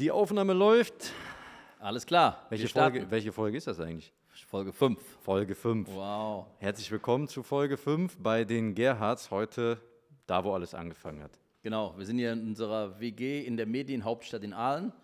Die Aufnahme läuft. Alles klar. Welche. Folge, welche Folge ist das eigentlich? Folge 5. Folge 5. Wow. Herzlich willkommen zu Folge 5 bei den Gerhards. Heute da, wo alles angefangen hat. Genau, wir sind hier in unserer WG in der Medienhauptstadt in Aalen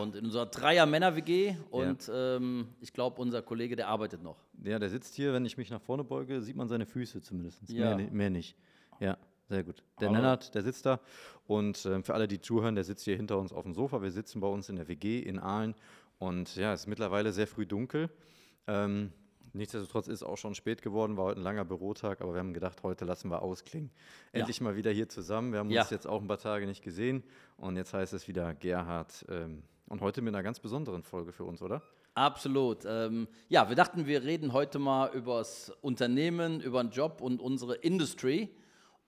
und in unserer Dreier-Männer-WG und ähm, ich glaube, unser Kollege, der arbeitet noch. Ja, der sitzt hier, wenn ich mich nach vorne beuge, sieht man seine Füße zumindest. Ja. Mehr, mehr nicht. Ja, sehr gut. Der Aber- Lennart, der sitzt da. Und ähm, für alle, die zuhören, der sitzt hier hinter uns auf dem Sofa. Wir sitzen bei uns in der WG in Aalen. Und ja, es ist mittlerweile sehr früh dunkel. Ähm, nichtsdestotrotz ist es auch schon spät geworden, war heute ein langer Bürotag, aber wir haben gedacht, heute lassen wir ausklingen. Endlich mal wieder hier zusammen. Wir haben Ja. uns jetzt auch ein paar Tage nicht gesehen. Und jetzt heißt es wieder Gerhard. Ähm, und heute mit einer ganz besonderen Folge für uns, oder? Absolut. Ähm, ja, wir dachten, wir reden heute mal über das Unternehmen, über den Job und unsere Industry.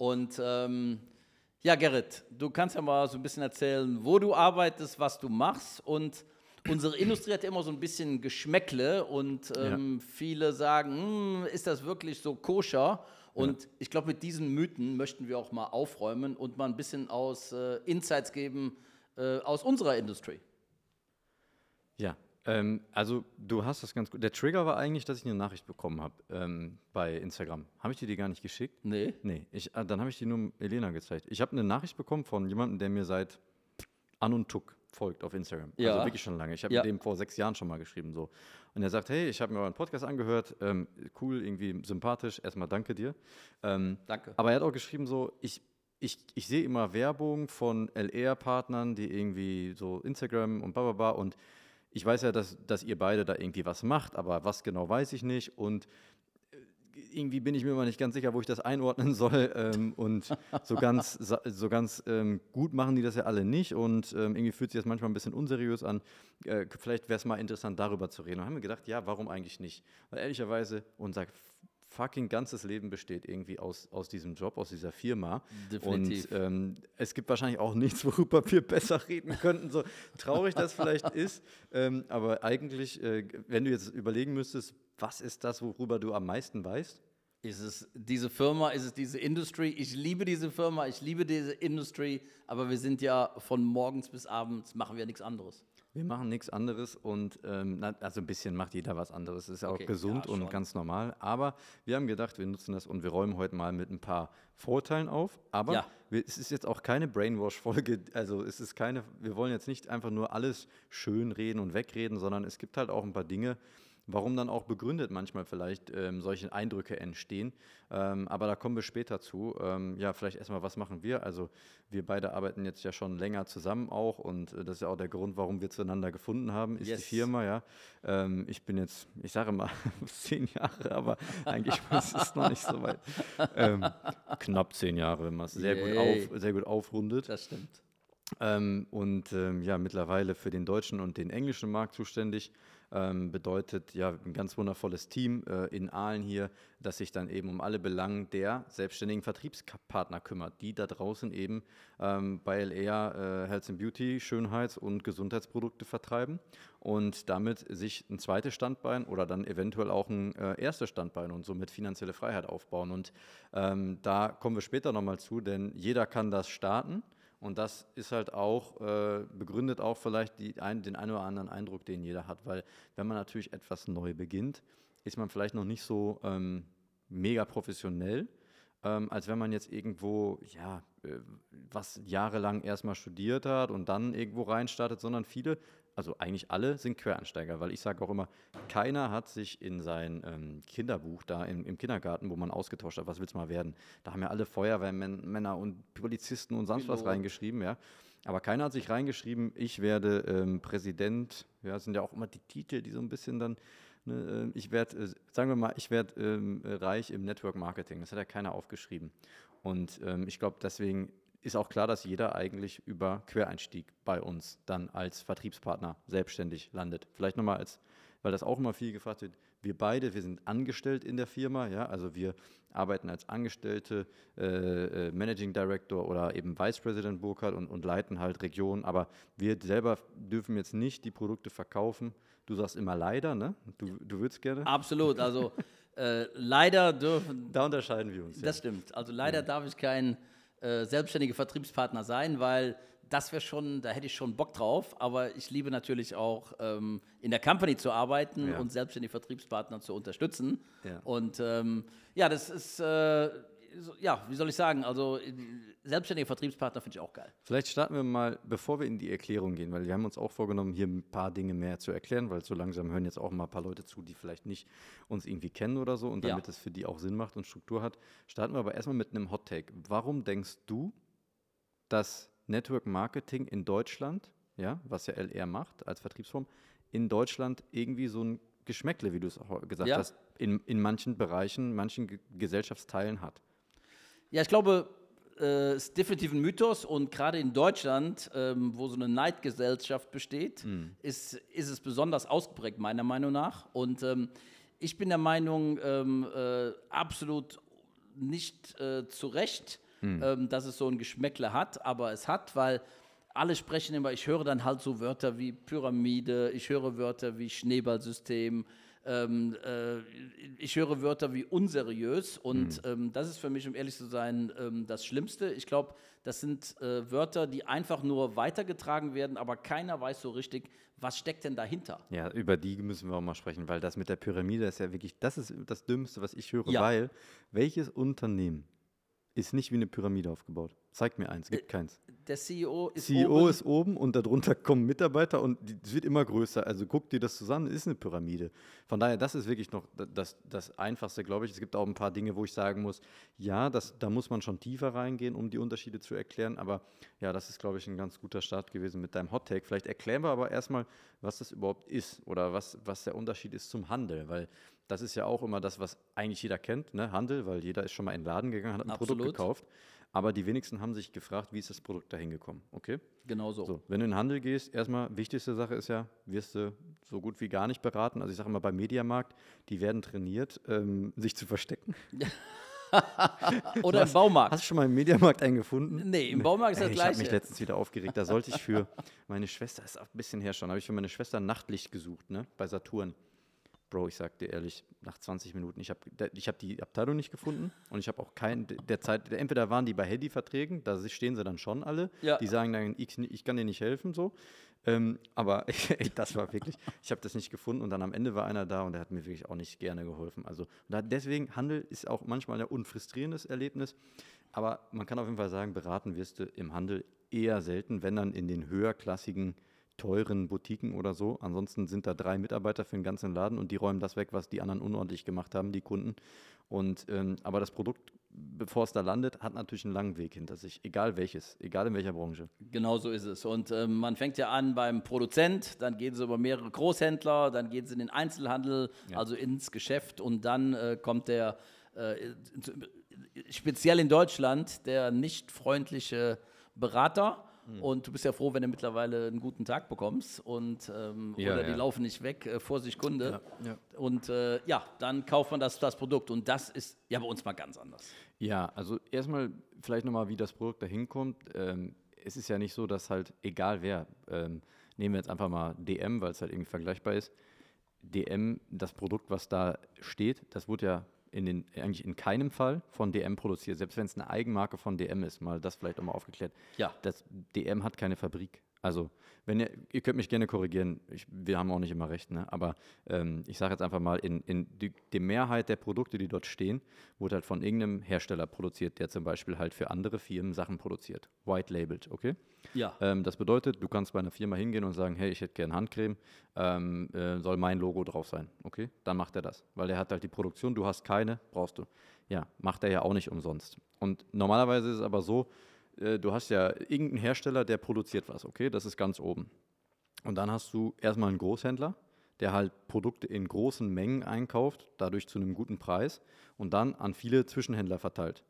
Und ähm, ja, Gerrit, du kannst ja mal so ein bisschen erzählen, wo du arbeitest, was du machst. Und unsere Industrie hat ja immer so ein bisschen Geschmäckle und ähm, viele sagen, "Hm, ist das wirklich so koscher? Und ich glaube, mit diesen Mythen möchten wir auch mal aufräumen und mal ein bisschen aus äh, Insights geben äh, aus unserer Industrie. Ja, ähm, also du hast das ganz gut. Der Trigger war eigentlich, dass ich eine Nachricht bekommen habe ähm, bei Instagram. Habe ich dir die gar nicht geschickt? Nee. Nee, ich, äh, dann habe ich die nur Elena gezeigt. Ich habe eine Nachricht bekommen von jemandem, der mir seit An und Tuck folgt auf Instagram. Ja. Also wirklich schon lange. Ich habe Ja. mit dem vor sechs Jahren schon mal geschrieben. So. Und er sagt, hey, ich habe mir euren Podcast angehört. Ähm, cool, irgendwie sympathisch. Erstmal danke dir. Ähm, Danke. aber er hat auch geschrieben, so, ich, ich, ich sehe immer Werbung von LR-Partnern, die irgendwie so Instagram und bla bla bla. Und ich weiß ja, dass, dass ihr beide da irgendwie was macht, aber was genau weiß ich nicht. Und äh, irgendwie bin ich mir immer nicht ganz sicher, wo ich das einordnen soll. Ähm, und so ganz, so ganz ähm, gut machen die das ja alle nicht. Und ähm, irgendwie fühlt sich das manchmal ein bisschen unseriös an. Äh, vielleicht wäre es mal interessant, darüber zu reden. Und haben wir gedacht, ja, warum eigentlich nicht? Weil ehrlicherweise unser fucking ganzes Leben besteht irgendwie aus, aus diesem Job, aus dieser Firma. Definitiv. Und ähm, es gibt wahrscheinlich auch nichts, worüber wir besser reden könnten, so traurig das vielleicht ist. Ähm, aber eigentlich, äh, wenn du jetzt überlegen müsstest, was ist das, worüber du am meisten weißt? Ist es diese Firma, ist es diese Industry? Ich liebe diese Firma, ich liebe diese Industry, aber wir sind ja von morgens bis abends, machen wir nichts anderes. Wir machen nichts anderes und ähm, na, also ein bisschen macht jeder was anderes. Das ist ja auch Okay, gesund ja, und ganz normal. Aber wir haben gedacht, wir nutzen das und wir räumen heute mal mit ein paar Vorurteilen auf. Aber Ja. wir, es ist jetzt auch keine Brainwash-Folge. Also es ist keine, wir wollen jetzt nicht einfach nur alles schön reden und wegreden, sondern es gibt halt auch ein paar Dinge, warum dann auch begründet manchmal vielleicht ähm, solche Eindrücke entstehen. Ähm, aber da kommen wir später zu. Ähm, ja, vielleicht erstmal, was machen wir? Also wir beide arbeiten jetzt ja schon länger zusammen auch und äh, das ist ja auch der Grund, warum wir zueinander gefunden haben, ist Yes. die Firma, ja. Ähm, ich bin jetzt, ich sage mal, zehn Jahre, aber eigentlich ist es noch nicht so weit. Ähm, knapp zehn Jahre, wenn man es sehr, gut auf, sehr gut aufrundet. Das stimmt. Ähm, und ähm, ja, mittlerweile für den deutschen und den englischen Markt zuständig. Ähm, bedeutet ja ein ganz wundervolles Team äh, in Aalen hier, das sich dann eben um alle Belangen der selbstständigen Vertriebspartner kümmert, die da draußen eben ähm, bei LR äh, Health and Beauty, Schönheits- und Gesundheitsprodukte vertreiben und damit sich ein zweites Standbein oder dann eventuell auch ein äh, erstes Standbein und somit finanzielle Freiheit aufbauen. Und ähm, da kommen wir später nochmal zu, denn jeder kann das starten. Und das ist halt auch, äh, begründet auch vielleicht die ein, den einen oder anderen Eindruck, den jeder hat. Weil wenn man natürlich etwas neu beginnt, ist man vielleicht noch nicht so ähm, mega professionell, ähm, als wenn man jetzt irgendwo, ja, äh, was jahrelang erstmal studiert hat und dann irgendwo reinstartet, sondern viele, also eigentlich alle sind Quereinsteiger, weil ich sage auch immer, keiner hat sich in sein ähm, Kinderbuch da im, im Kindergarten, wo man ausgetauscht hat, was willst du mal werden, da haben ja alle Feuerwehrmänner und Polizisten und sonst was Pilot. reingeschrieben, ja. Aber keiner hat sich reingeschrieben, ich werde ähm, Präsident, ja, das sind ja auch immer die Titel, die so ein bisschen dann, ne, äh, ich werde, äh, sagen wir mal, ich werde ähm, reich im Network Marketing, das hat ja keiner aufgeschrieben. Und ähm, ich glaube, deswegen ist auch klar, dass jeder eigentlich über Quereinstieg bei uns dann als Vertriebspartner selbstständig landet. Vielleicht nochmal als, weil das auch immer viel gefragt wird, wir beide, wir sind angestellt in der Firma, ja, also wir arbeiten als Angestellte, äh, äh, Managing Director oder eben Vice President Burkhardt und, und leiten halt Regionen, aber wir selber dürfen jetzt nicht die Produkte verkaufen. Du sagst immer leider, ne? Du, du würdest gerne. Absolut. Also äh, leider dürfen, Da unterscheiden wir uns. das stimmt. Also leider darf ich kein äh, selbstständiger Vertriebspartner sein, weil das wäre schon, da hätte ich schon Bock drauf, aber ich liebe natürlich auch ähm, in der Company zu arbeiten Ja. und selbstständige Vertriebspartner zu unterstützen. Ja. Und ähm, ja, das ist, äh, ja, wie soll ich sagen, also selbstständige Vertriebspartner finde ich auch geil. Vielleicht starten wir mal, bevor wir in die Erklärung gehen, weil wir haben uns auch vorgenommen, hier ein paar Dinge mehr zu erklären, weil so langsam hören jetzt auch mal ein paar Leute zu, die vielleicht nicht uns irgendwie kennen oder so und Ja. damit es für die auch Sinn macht und Struktur hat, starten wir aber erstmal mit einem Hot Take. Warum denkst du, dass Network Marketing in Deutschland, ja, was ja LR macht als Vertriebsform, in Deutschland irgendwie so ein Geschmäckle, wie du es auch gesagt Ja. hast, in, in manchen Bereichen, manchen Ge Gesellschaftsteilen hat? Ja, ich glaube, äh, es ist definitiv ein Mythos und gerade in Deutschland, ähm, wo so eine Neidgesellschaft besteht, ist, ist es besonders ausgeprägt, meiner Meinung nach. Und ähm, ich bin der Meinung, ähm, äh, absolut nicht äh, zu Recht, ähm, dass es so ein Geschmäckle hat, aber es hat, weil alle sprechen immer, ich höre dann halt so Wörter wie Pyramide, ich höre Wörter wie Schneeballsystem, ähm, äh, ich höre Wörter wie unseriös und ähm, das ist für mich, um ehrlich zu sein, ähm, das Schlimmste. Ich glaube, das sind äh, Wörter, die einfach nur weitergetragen werden, aber keiner weiß so richtig, was steckt denn dahinter. Ja, über die müssen wir auch mal sprechen, weil das mit der Pyramide ist ja wirklich, das ist das Dümmste, was ich höre, Ja. weil welches Unternehmen ist nicht wie eine Pyramide aufgebaut? Zeig mir eins, gibt keins. Der CEO ist CEO oben, ist oben und darunter kommen Mitarbeiter und es wird immer größer. Also guck dir das zusammen, ist eine Pyramide. Von daher, das ist wirklich noch da- das, das Einfachste, glaube ich. Es gibt auch ein paar Dinge, wo ich sagen muss, ja, das, da muss man schon tiefer reingehen, um die Unterschiede zu erklären. Aber ja, das ist, glaube ich, ein ganz guter Start gewesen mit deinem Hot Take. Vielleicht erklären wir aber erstmal, was das überhaupt ist oder was, was der Unterschied ist zum Handel, weil das ist ja auch immer das, was eigentlich jeder kennt, ne? Handel, weil jeder ist schon mal in den Laden gegangen, hat ein Produkt Absolut. gekauft. Aber die wenigsten haben sich gefragt, wie ist das Produkt dahin gekommen, okay? Genau so. So, wenn du in den Handel gehst, erstmal wichtigste Sache ist ja, wirst du so gut wie gar nicht beraten. Also ich sage immer beim Mediamarkt, die werden trainiert, ähm, sich zu verstecken. Oder im Baumarkt. Hast du schon mal im Mediamarkt einen gefunden? Nee, im Baumarkt ist das Ey, ich habe mich Gleiche. letztens wieder aufgeregt. Da sollte ich für meine Schwester, ist auch ein bisschen her schon, habe ich für meine Schwester Nachtlicht gesucht, ne? Bei Saturn. Bro, ich sag dir ehrlich, nach 20 Minuten, ich habe ich hab die Abteilung nicht gefunden und ich habe auch keinen der Zeit, entweder waren die bei Handyverträgen, da stehen sie dann schon alle, Ja. die sagen dann, ich, ich kann dir nicht helfen, so. Ähm, aber ey, das war wirklich, ich habe das nicht gefunden und dann am Ende war einer da und der hat mir wirklich auch nicht gerne geholfen. Also deswegen, Handel ist auch manchmal ein unfrustrierendes Erlebnis, aber man kann auf jeden Fall sagen, beraten wirst du im Handel eher selten, wenn dann in den höherklassigen teuren Boutiquen oder so. Ansonsten sind da drei Mitarbeiter für den ganzen Laden und die räumen das weg, was die anderen unordentlich gemacht haben, die Kunden. Und ähm, aber das Produkt, bevor es da landet, hat natürlich einen langen Weg hinter sich, egal welches, egal in welcher Branche. Genau so ist es. Und ähm, man fängt ja an beim Produzent, dann geht es über mehrere Großhändler, dann geht es in den Einzelhandel, also ins Geschäft und dann äh, kommt der, äh, speziell in Deutschland, der nicht freundliche Berater. Hm. Und du bist ja froh, wenn du mittlerweile einen guten Tag bekommst und ähm, Ja, oder die ja. laufen nicht weg, äh, Vorsicht Kunde. Ja, Und äh, ja, dann kauft man das, das Produkt und das ist ja bei uns mal ganz anders. Ja, also erstmal vielleicht nochmal, wie das Produkt da hinkommt. Ähm, es ist ja nicht so, dass halt, egal wer, ähm, nehmen wir jetzt einfach mal DM, weil es halt irgendwie vergleichbar ist. DM, das Produkt, was da steht, das wurde ja in den, eigentlich in keinem Fall von DM produziert, selbst wenn es eine Eigenmarke von DM ist, mal das vielleicht auch mal aufgeklärt. Ja. Das DM hat keine Fabrik. Also, wenn ihr, ihr könnt mich gerne korrigieren, ich, wir haben auch nicht immer recht, ne? aber ähm, ich sage jetzt einfach mal, in, in die, die Mehrheit der Produkte, die dort stehen, wurde halt von irgendeinem Hersteller produziert, der zum Beispiel halt für andere Firmen Sachen produziert. White labeled, okay? Ja. Ähm, das bedeutet, du kannst bei einer Firma hingehen und sagen, hey, ich hätte gerne Handcreme, ähm, äh, soll mein Logo drauf sein, okay? Dann macht er das, weil er hat halt die Produktion, du hast keine, brauchst du. Ja, macht er ja auch nicht umsonst. Und normalerweise ist es aber so, äh, du hast ja irgendeinen Hersteller, der produziert was, okay? Das ist ganz oben. Und dann hast du erstmal einen Großhändler, der halt Produkte in großen Mengen einkauft, dadurch zu einem guten Preis und dann an viele Zwischenhändler verteilt.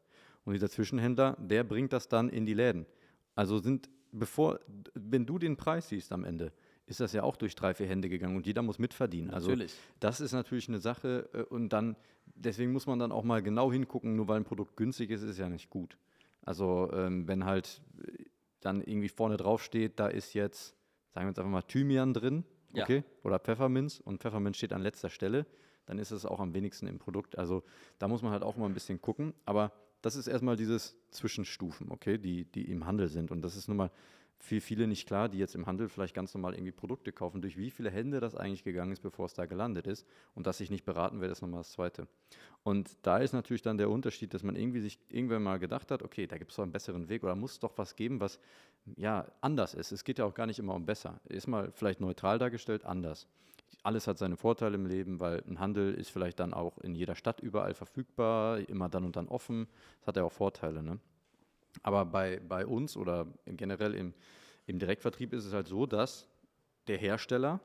Und dieser Zwischenhändler, der bringt das dann in die Läden. Also sind, bevor, wenn du den Preis siehst am Ende, ist das ja auch durch drei, vier Hände gegangen und jeder muss mitverdienen. Also Natürlich. das ist natürlich eine Sache äh, und dann, deswegen muss man dann auch mal genau hingucken, nur weil ein Produkt günstig ist, ist es ja nicht gut. Also ähm, wenn halt äh, dann irgendwie vorne drauf steht, da ist jetzt, sagen wir jetzt einfach mal Thymian drin, Ja. okay, oder Pfefferminz und Pfefferminz steht an letzter Stelle, dann ist es auch am wenigsten im Produkt. Also da muss man halt auch mal ein bisschen gucken, aber das ist erstmal dieses Zwischenstufen, okay, die, die im Handel sind und das ist nun mal für viele nicht klar, die jetzt im Handel vielleicht ganz normal irgendwie Produkte kaufen, durch wie viele Hände das eigentlich gegangen ist, bevor es da gelandet ist. Und dass ich nicht beraten werde, ist nochmal das Zweite. Und da ist natürlich dann der Unterschied, dass man irgendwie sich irgendwann mal gedacht hat, okay, da gibt es doch einen besseren Weg oder muss es doch was geben, was ja anders ist. Es geht ja auch gar nicht immer um besser. Ist mal vielleicht neutral dargestellt, anders. Alles hat seine Vorteile im Leben, weil ein Handel ist vielleicht dann auch in jeder Stadt überall verfügbar, immer dann und dann offen. Das hat ja auch Vorteile. Ne? Aber bei, bei uns oder generell im, im Direktvertrieb ist es halt so, dass der Hersteller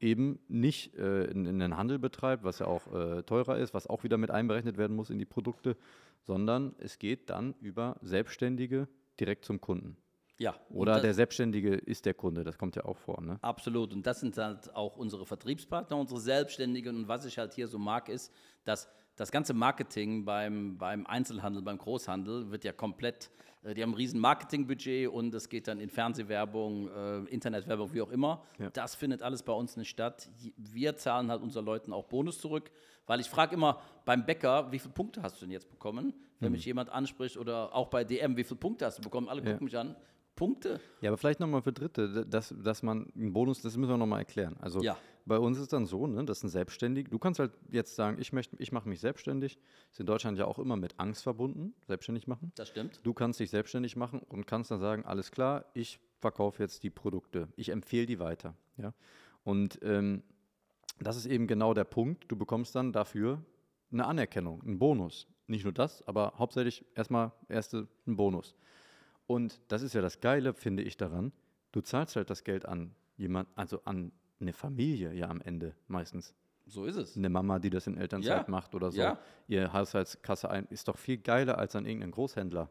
eben nicht äh, einen Handel betreibt, was ja auch äh, teurer ist, was auch wieder mit einberechnet werden muss in die Produkte, sondern es geht dann über Selbstständige direkt zum Kunden. Ja. Oder der Selbstständige ist der Kunde, das kommt ja auch vor. Ne? Absolut. Und das sind halt auch unsere Vertriebspartner, unsere Selbstständigen. Und was ich halt hier so mag, ist, dass das ganze Marketing beim, beim Einzelhandel, beim Großhandel wird ja komplett, äh, die haben ein riesen Marketingbudget und es geht dann in Fernsehwerbung, äh, Internetwerbung, wie auch immer. Ja. Das findet alles bei uns nicht statt. Wir zahlen halt unseren Leuten auch Bonus zurück, weil ich frage immer beim Bäcker, wie viele Punkte hast du denn jetzt bekommen, wenn mhm. mich jemand anspricht oder auch bei DM, wie viele Punkte hast du bekommen? Alle ja. gucken mich an. Punkte. Ja, aber vielleicht nochmal für Dritte, dass, dass man einen Bonus, das müssen wir nochmal erklären. Also ja. Bei uns ist dann so, ne, das ist ein Selbstständig. Du kannst halt jetzt sagen, ich möchte, ich mache mich selbstständig. Ist in Deutschland ja auch immer mit Angst verbunden, selbstständig machen. Das stimmt. Du kannst dich selbstständig machen und kannst dann sagen, alles klar, ich verkaufe jetzt die Produkte. Ich empfehle die weiter. Ja? Und ähm, das ist eben genau der Punkt. Du bekommst dann dafür eine Anerkennung, einen Bonus. Nicht nur das, aber hauptsächlich erstmal erste einen Bonus. Und das ist ja das Geile, finde ich daran. Du zahlst halt das Geld an jemand, also an eine Familie ja am Ende meistens. So ist es. Eine Mama, die das in Elternzeit ja. macht oder so. Ja. Ihr Haushaltskasse ein, ist doch viel geiler als an irgendeinen Großhändler.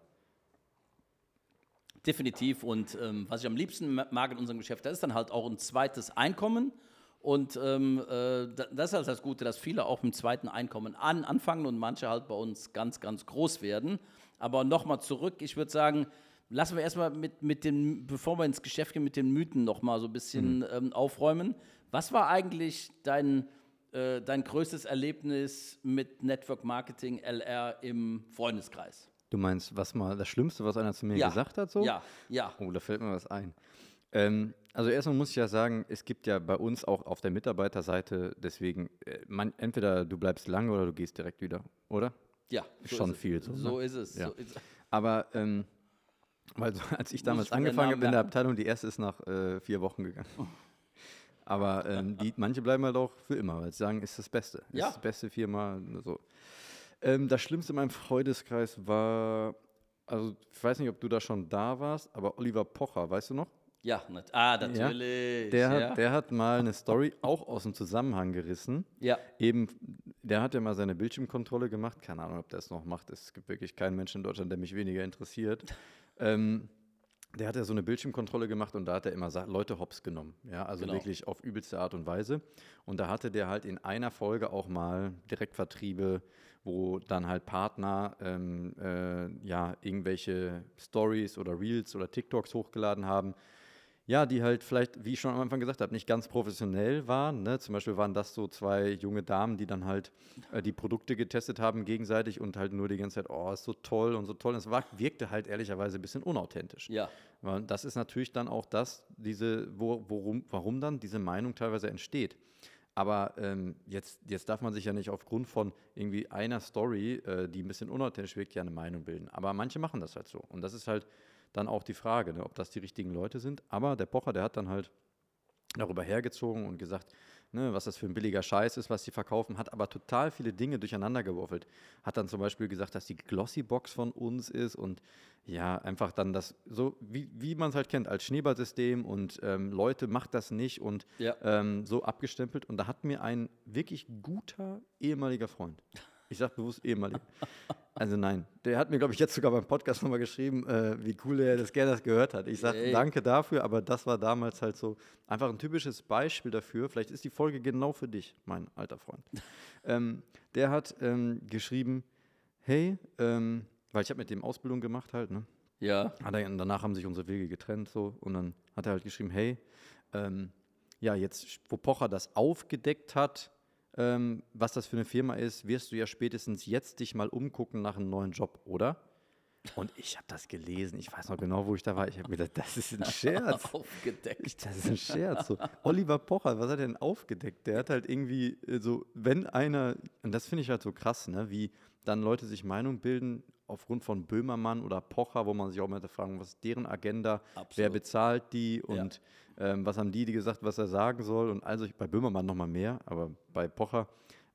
Definitiv. Und ähm, was ich am liebsten mag in unserem Geschäft, das ist dann halt auch ein zweites Einkommen. Und ähm, äh, das ist halt das Gute, dass viele auch mit dem zweiten Einkommen an, anfangen und manche halt bei uns ganz, ganz groß werden. Aber nochmal zurück, ich würde sagen, lassen wir erstmal mit, mit den, bevor wir ins Geschäft gehen, mit den Mythen noch mal so ein bisschen mhm. ähm, aufräumen. Was war eigentlich dein, äh, dein größtes Erlebnis mit Network Marketing LR im Freundeskreis? Du meinst, was mal das Schlimmste, was einer zu mir ja. gesagt hat? So? Ja, ja. Oh, da fällt mir was ein. Ähm, also erstmal muss ich ja sagen, es gibt ja bei uns auch auf der Mitarbeiterseite, deswegen, äh, man, entweder du bleibst lange oder du gehst direkt wieder, oder? Ja. So Schon viel. So, so ne? ist es. Ja. So ist Aber ähm, weil so, als ich damals angefangen habe in der Abteilung, die erste ist nach äh, vier Wochen gegangen. Oh. Aber ähm, die, manche bleiben halt auch für immer, weil sie sagen, ist das Beste. Ja. Ist das beste Firma. So. Ähm, das Schlimmste in meinem Freundeskreis war, also ich weiß nicht, ob du da schon da warst, aber Oliver Pocher, weißt du noch? Ja, nat ah, natürlich. Ja, der, ja. Hat, der hat mal eine Story auch aus dem Zusammenhang gerissen. Ja. Eben, der hat ja mal seine Bildschirmkontrolle gemacht. Keine Ahnung, ob der es noch macht. Es gibt wirklich keinen Menschen in Deutschland, der mich weniger interessiert. Ähm, der hat ja so eine Bildschirmkontrolle gemacht und da hat er immer Leute hops genommen. Ja, also genau. wirklich auf übelste Art und Weise. Und da hatte der halt in einer Folge auch mal Direktvertriebe, wo dann halt Partner ähm, äh, ja irgendwelche Stories oder Reels oder TikToks hochgeladen haben ja, die halt vielleicht, wie ich schon am Anfang gesagt habe, nicht ganz professionell waren. Ne? Zum Beispiel waren das so zwei junge Damen, die dann halt äh, die Produkte getestet haben gegenseitig und halt nur die ganze Zeit, oh, ist so toll und so toll. Und es war, wirkte halt ehrlicherweise ein bisschen unauthentisch. Ja. Weil das ist natürlich dann auch das, diese, wo, worum, warum dann diese Meinung teilweise entsteht. Aber ähm, jetzt, jetzt darf man sich ja nicht aufgrund von irgendwie einer Story, äh, die ein bisschen unauthentisch wirkt, ja eine Meinung bilden. Aber manche machen das halt so. Und das ist halt dann auch die Frage, ne, ob das die richtigen Leute sind. Aber der Pocher, der hat dann halt darüber hergezogen und gesagt, ne, was das für ein billiger Scheiß ist, was sie verkaufen, hat aber total viele Dinge durcheinander gewürfelt. Hat dann zum Beispiel gesagt, dass die Glossy-Box von uns ist und ja, einfach dann das, so wie, wie man es halt kennt, als Schneeballsystem und ähm, Leute, macht das nicht und ja. ähm, so abgestempelt. Und da hat mir ein wirklich guter ehemaliger Freund, ich sage bewusst ehemalig, also nein, der hat mir, glaube ich, jetzt sogar beim Podcast nochmal geschrieben, äh, wie cool er das gerne gehört hat. Ich sage danke dafür, aber das war damals halt so einfach ein typisches Beispiel dafür. Vielleicht ist die Folge genau für dich, mein alter Freund. ähm, der hat ähm, geschrieben, hey, ähm, weil ich habe mit dem Ausbildung gemacht halt, ne? Ja. Hat er, danach haben sich unsere Wege getrennt so und dann hat er halt geschrieben, hey, ähm, ja, jetzt, wo Pocher das aufgedeckt hat, ähm, was das für eine Firma ist, wirst du ja spätestens jetzt dich mal umgucken nach einem neuen Job, oder? Und ich habe das gelesen. Ich weiß noch genau, wo ich da war. Ich habe mir gedacht, das ist ein Scherz. aufgedeckt. Das ist ein Scherz. So. Oliver Pocher, was hat er denn aufgedeckt? Der hat halt irgendwie äh, so, wenn einer, und das finde ich halt so krass, ne, wie dann Leute sich Meinung bilden aufgrund von Böhmermann oder Pocher, wo man sich auch mal fragen, was ist deren Agenda, Absolut. wer bezahlt die und ähm, was haben die, die gesagt, was er sagen soll. Und also ich, bei Böhmermann nochmal mehr, aber bei Pocher,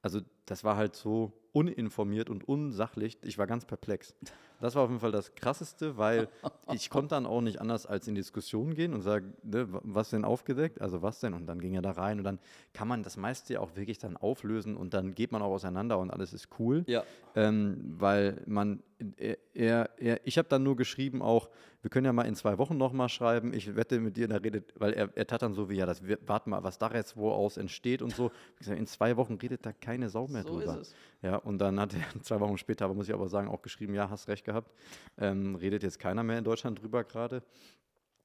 also das war halt so uninformiert und unsachlich. Ich war ganz perplex. Das war auf jeden Fall das Krasseste, weil ich konnte dann auch nicht anders als in Diskussion gehen und sagen, ne, wa- was denn aufgedeckt? Also was denn? Und dann ging er da rein und dann kann man das meiste ja auch wirklich dann auflösen und dann geht man auch auseinander und alles ist cool. Ja. Ähm, weil man, er, er, er, ich habe dann nur geschrieben auch, wir können ja mal in zwei Wochen nochmal schreiben, ich wette mit dir, da redet, weil er, er tat dann so wie, ja, das, warten mal, was da jetzt wo aus entsteht und so. Ich gesagt, in zwei Wochen redet da keine Sau mehr So ist drüber. Ja, und dann hat er zwei Wochen später, aber muss ich aber sagen, auch geschrieben, ja, hast recht gehabt. Ähm, redet jetzt keiner mehr in Deutschland drüber gerade.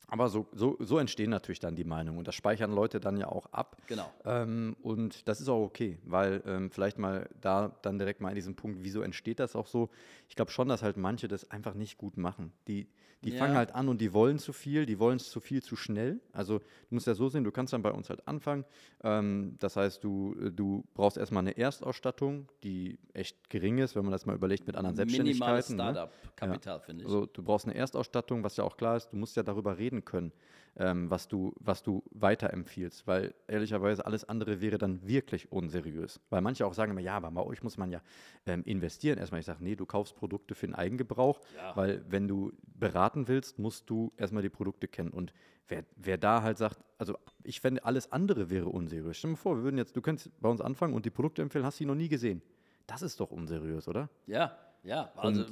Aber so, so, so entstehen natürlich dann die Meinungen und das speichern Leute dann ja auch ab. Genau. Ähm, und das ist auch okay, weil ähm, vielleicht mal da dann direkt mal in diesem Punkt, wieso entsteht das auch so? Ich glaube schon, dass halt manche das einfach nicht gut machen. Die, die Ja. fangen halt an und die wollen zu viel, die wollen es zu viel zu schnell. Also du musst ja so sehen, du kannst dann bei uns halt anfangen. Ähm, das heißt, du, du brauchst erstmal eine Erstausstattung, die echt gering ist, wenn man das mal überlegt mit anderen Minimales Selbstständigkeiten. ne? Startup-Kapital, finde ich. Also du brauchst eine Erstausstattung, was ja auch klar ist, du musst ja darüber reden können, ähm, was, du, was du weiterempfiehlst, weil ehrlicherweise alles andere wäre dann wirklich unseriös. Weil manche auch sagen immer, ja, aber bei euch muss man ja ähm, investieren. Erstmal, ich sage, nee, du kaufst Produkte für den Eigengebrauch, Ja. weil wenn du beraten willst, musst du erstmal die Produkte kennen. Und wer, wer da halt sagt, also ich fände, alles andere wäre unseriös. Stell dir mal vor, wir würden jetzt, du könntest bei uns anfangen und die Produkte empfehlen, hast du die noch nie gesehen. Das ist doch unseriös, oder? Ja, ja. Also,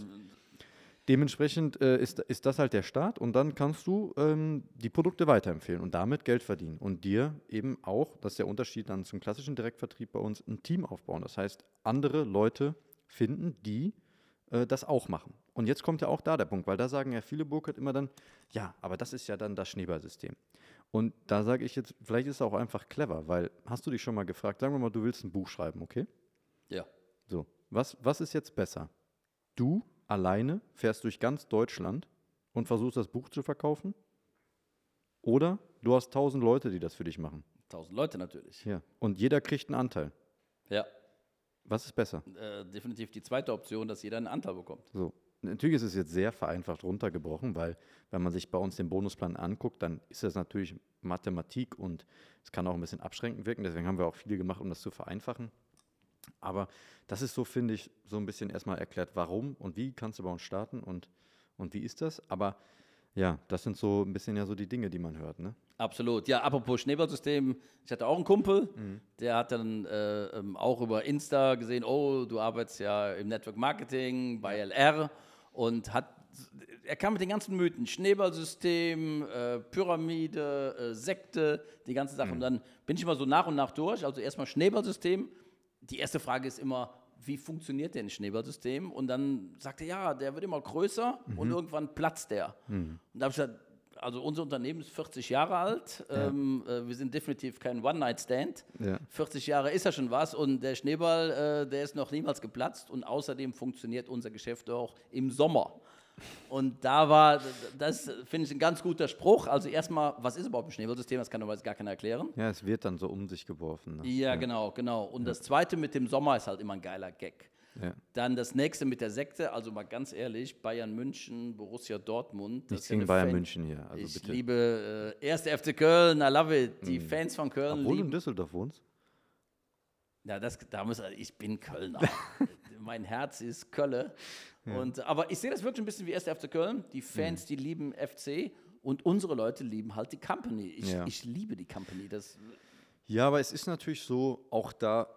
Dementsprechend äh, ist, ist das halt der Start und dann kannst du ähm, die Produkte weiterempfehlen und damit Geld verdienen und dir eben auch, das ist der Unterschied dann zum klassischen Direktvertrieb bei uns, ein Team aufbauen. Das heißt, andere Leute finden, die äh, das auch machen. Und jetzt kommt ja auch da der Punkt, weil da sagen ja viele Burkhardt immer dann, ja, aber das ist ja dann das Schneeballsystem. Und da sage ich jetzt, vielleicht ist es auch einfach clever, weil hast du dich schon mal gefragt, sagen wir mal, du willst ein Buch schreiben, okay? ja. So, was, was ist jetzt besser? Du alleine fährst durch ganz Deutschland und versuchst das Buch zu verkaufen? Oder du hast tausend Leute, die das für dich machen? Tausend Leute natürlich. Ja. Und jeder kriegt einen Anteil. Ja. Was ist besser? Äh, definitiv die zweite Option, dass jeder einen Anteil bekommt. So. Natürlich ist es jetzt sehr vereinfacht runtergebrochen, weil wenn man sich bei uns den Bonusplan anguckt, dann ist das natürlich Mathematik und es kann auch ein bisschen abschränkend wirken. Deswegen haben wir auch viel gemacht, um das zu vereinfachen. Aber das ist so, finde ich, so ein bisschen erstmal erklärt, warum und wie kannst du bei uns starten und, und wie ist das. Aber ja, das sind so ein bisschen ja so die Dinge, die man hört. Ne? Absolut. Ja, apropos Schneeballsystem, ich hatte auch einen Kumpel, der hat dann äh, ähm, auch über Insta gesehen, oh, du arbeitest ja im Network Marketing bei LR und hat, er kam mit den ganzen Mythen, Schneeballsystem, äh, Pyramide, äh, Sekte, die ganze Sache. Und dann bin ich immer so nach und nach durch. Also erstmal Schneeballsystem. Die erste Frage ist immer, wie funktioniert denn ein Schneeballsystem? Und dann sagte er, ja, der wird immer größer und irgendwann platzt der. Und da habe ich gesagt, also unser Unternehmen ist 40 Jahre alt. Ähm, äh, wir sind definitiv kein One-Night-Stand. Ja. 40 Jahre ist ja schon was und der Schneeball, äh, der ist noch niemals geplatzt und außerdem funktioniert unser Geschäft auch im Sommer. Und da war, das finde ich ein ganz guter Spruch. Also erstmal, was ist überhaupt ein Schneeballsystem? Das kann normalerweise gar keiner erklären. Ja, es wird dann so um sich geworfen. Ne? Ja, genau, genau. Und das zweite mit dem Sommer ist halt immer ein geiler Gag. Ja. Dann das nächste mit der Sekte, also mal ganz ehrlich, Bayern München, Borussia Dortmund. Das ja eine Bayern Fan- München hier. Also ich bitte. liebe äh, erste FC Köln, I love it. Die Fans von Köln Obwohl du in lieben. Düsseldorf wohnst. Ja, das, da muss, ich bin Kölner. mein Herz ist Kölle. Und, aber ich sehe das wirklich ein bisschen wie erste FC Köln. Die Fans, die lieben FC und unsere Leute lieben halt die Company. Ich, Ja. ich liebe die Company. Das, Ja, aber es ist natürlich so, auch da,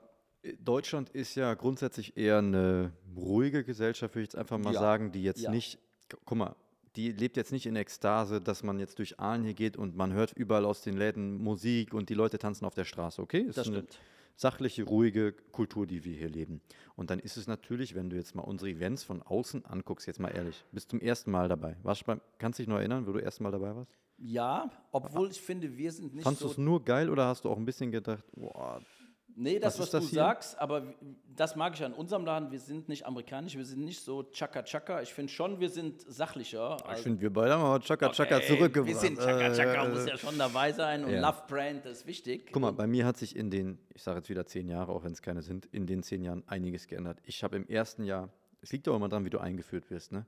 äh, Deutschland ist ja grundsätzlich eher eine ruhige Gesellschaft, würde ich jetzt einfach mal Ja. sagen, die jetzt Ja. nicht, gu- guck mal, die lebt jetzt nicht in Ekstase, dass man jetzt durch Aalen hier geht und man hört überall aus den Läden Musik und die Leute tanzen auf der Straße, okay? Ist Das eine stimmt. Sachliche, ruhige Kultur, die wir hier leben. Und dann ist es natürlich, wenn du jetzt mal unsere Events von außen anguckst, jetzt mal ehrlich, bist zum ersten Mal dabei. Warst du beim, kannst du dich noch erinnern, wo du erst Mal dabei warst? ja, obwohl ich finde, wir sind nicht Fandest du so es nur geil oder hast du auch ein bisschen gedacht, boah, Nee, das, Was was, du hier? sagst, aber das mag ich an unserem Laden. Wir sind nicht amerikanisch, wir sind nicht so Chaka-Chaka. Ich finde schon, wir sind sachlicher. Ich als- finde, wir beide haben aber Chaka Chaka Okay, zurückgebracht. Wir sind Chaka-Chaka, Äh, muss ja schon dabei sein. Und ja. Love Brand ist wichtig. Guck mal, bei mir hat sich in den, ich sage jetzt wieder zehn Jahre, auch wenn es keine sind, in den zehn Jahren einiges geändert. Ich habe im ersten Jahr, es liegt auch immer dran, wie du eingeführt wirst, ne?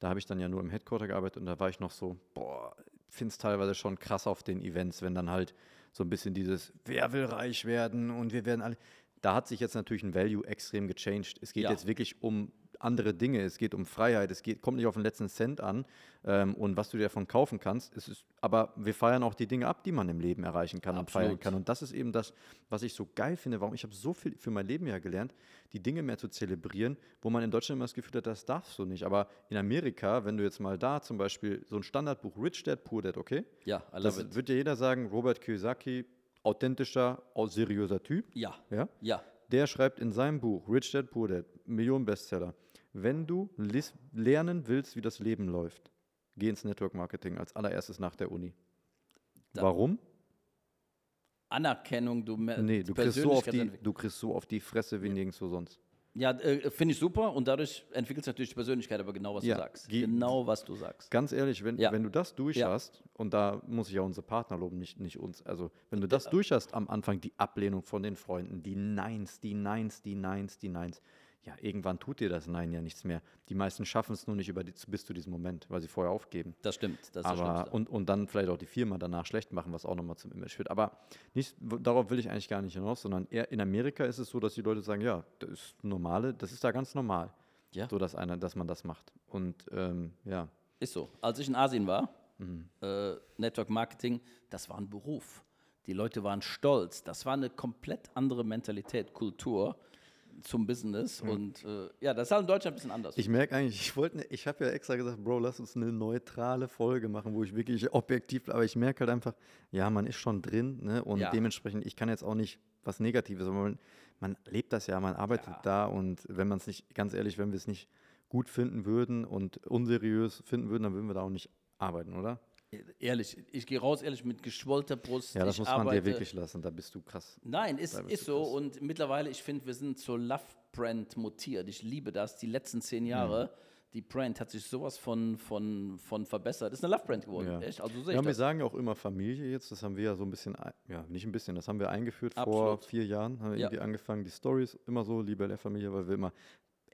Da habe ich dann ja nur im Headquarter gearbeitet und da war ich noch so, boah, finde es teilweise schon krass auf den Events, wenn dann halt so ein bisschen dieses, wer will reich werden und wir werden alle. Da hat sich jetzt natürlich ein Value extrem gechanged. Es geht Ja. jetzt wirklich um andere Dinge. Es geht um Freiheit. Es geht, kommt nicht auf den letzten Cent an ähm, und was du dir davon kaufen kannst. Es ist, aber wir feiern auch die Dinge ab, die man im Leben erreichen kann und feiern Absolut. kann. Und das ist eben das, was ich so geil finde. Warum ich habe so viel für mein Leben ja gelernt, die Dinge mehr zu zelebrieren, wo man in Deutschland immer das Gefühl hat, das darfst du nicht. Aber in Amerika, wenn du jetzt mal da zum Beispiel so ein Standardbuch Rich Dad Poor Dad, okay? Ja, I Das it. wird dir jeder sagen, Robert Kiyosaki, authentischer, au- seriöser Typ. Ja, Ja? ja. Der schreibt in seinem Buch Rich Dad Poor Dad, Millionen Bestseller, wenn du lernen willst, wie das Leben läuft, geh ins Network Marketing als allererstes nach der Uni. Da- Warum? Anerkennung, du Nee, du kriegst, so auf die, du kriegst so auf die Fresse wie nirgendwo sonst. Ja, äh, finde ich super und dadurch entwickelt sich natürlich die Persönlichkeit, aber genau was Ja, du sagst. ge- Genau was du sagst. Ganz ehrlich, wenn, Ja. wenn du das durch Ja. hast, und da muss ich ja unsere Partner loben, nicht, nicht uns, also wenn du das durch hast am Anfang, die Ablehnung von den Freunden, die Neins, die Neins, die Neins, die Neins, ja, irgendwann tut dir das Nein ja nichts mehr. Die meisten schaffen es nur nicht über die, bis zu diesem Moment, weil sie vorher aufgeben. Das stimmt. Das ist das Aber, Schlimmste. und, und dann vielleicht auch die Firma danach schlecht machen, was auch nochmal zum Image führt. Aber nicht, darauf will ich eigentlich gar nicht hinaus, sondern eher in Amerika ist es so, dass die Leute sagen, ja, das ist normale, das ist da ganz normal. Ja. So, dass einer, dass man das macht. Und ähm, ja, Ist so. Als ich in Asien war, Mhm. äh, Network Marketing, das war ein Beruf. Die Leute waren stolz. Das war eine komplett andere Mentalität, Kultur zum Business. Und äh, ja, das ist halt in Deutschland ein bisschen anders. Ich merke eigentlich, ich wollte, ne, ich habe ja extra gesagt, Bro, lass uns eine neutrale Folge machen, wo ich wirklich objektiv, aber ich merke halt einfach, ja, man ist schon drin, ne? Und Ja. dementsprechend, ich kann jetzt auch nicht was Negatives, aber man, man lebt das ja, man arbeitet Ja. da und wenn man es nicht, ganz ehrlich, wenn wir es nicht gut finden würden und unseriös finden würden, dann würden wir da auch nicht arbeiten, oder? Ehrlich, ich gehe raus, ehrlich, mit geschwollter Brust. Ja, das ich muss man arbeite, dir wirklich lassen, da bist du krass. Nein, ist, ist so. krass. Und mittlerweile, ich finde, wir sind zur Love-Brand mutiert. Ich liebe das. Die letzten zehn Jahre, Mhm. die Brand hat sich sowas von, von, von verbessert. Ist eine Love-Brand geworden. Ja. Echt? Also sehe Ja, ich wir sagen ja auch immer Familie jetzt, das haben wir ja so ein bisschen, ja, nicht ein bisschen, das haben wir eingeführt vor Absolut. vier Jahren, haben wir Ja. irgendwie angefangen, die Stories immer so, liebe LR-Familie, weil wir immer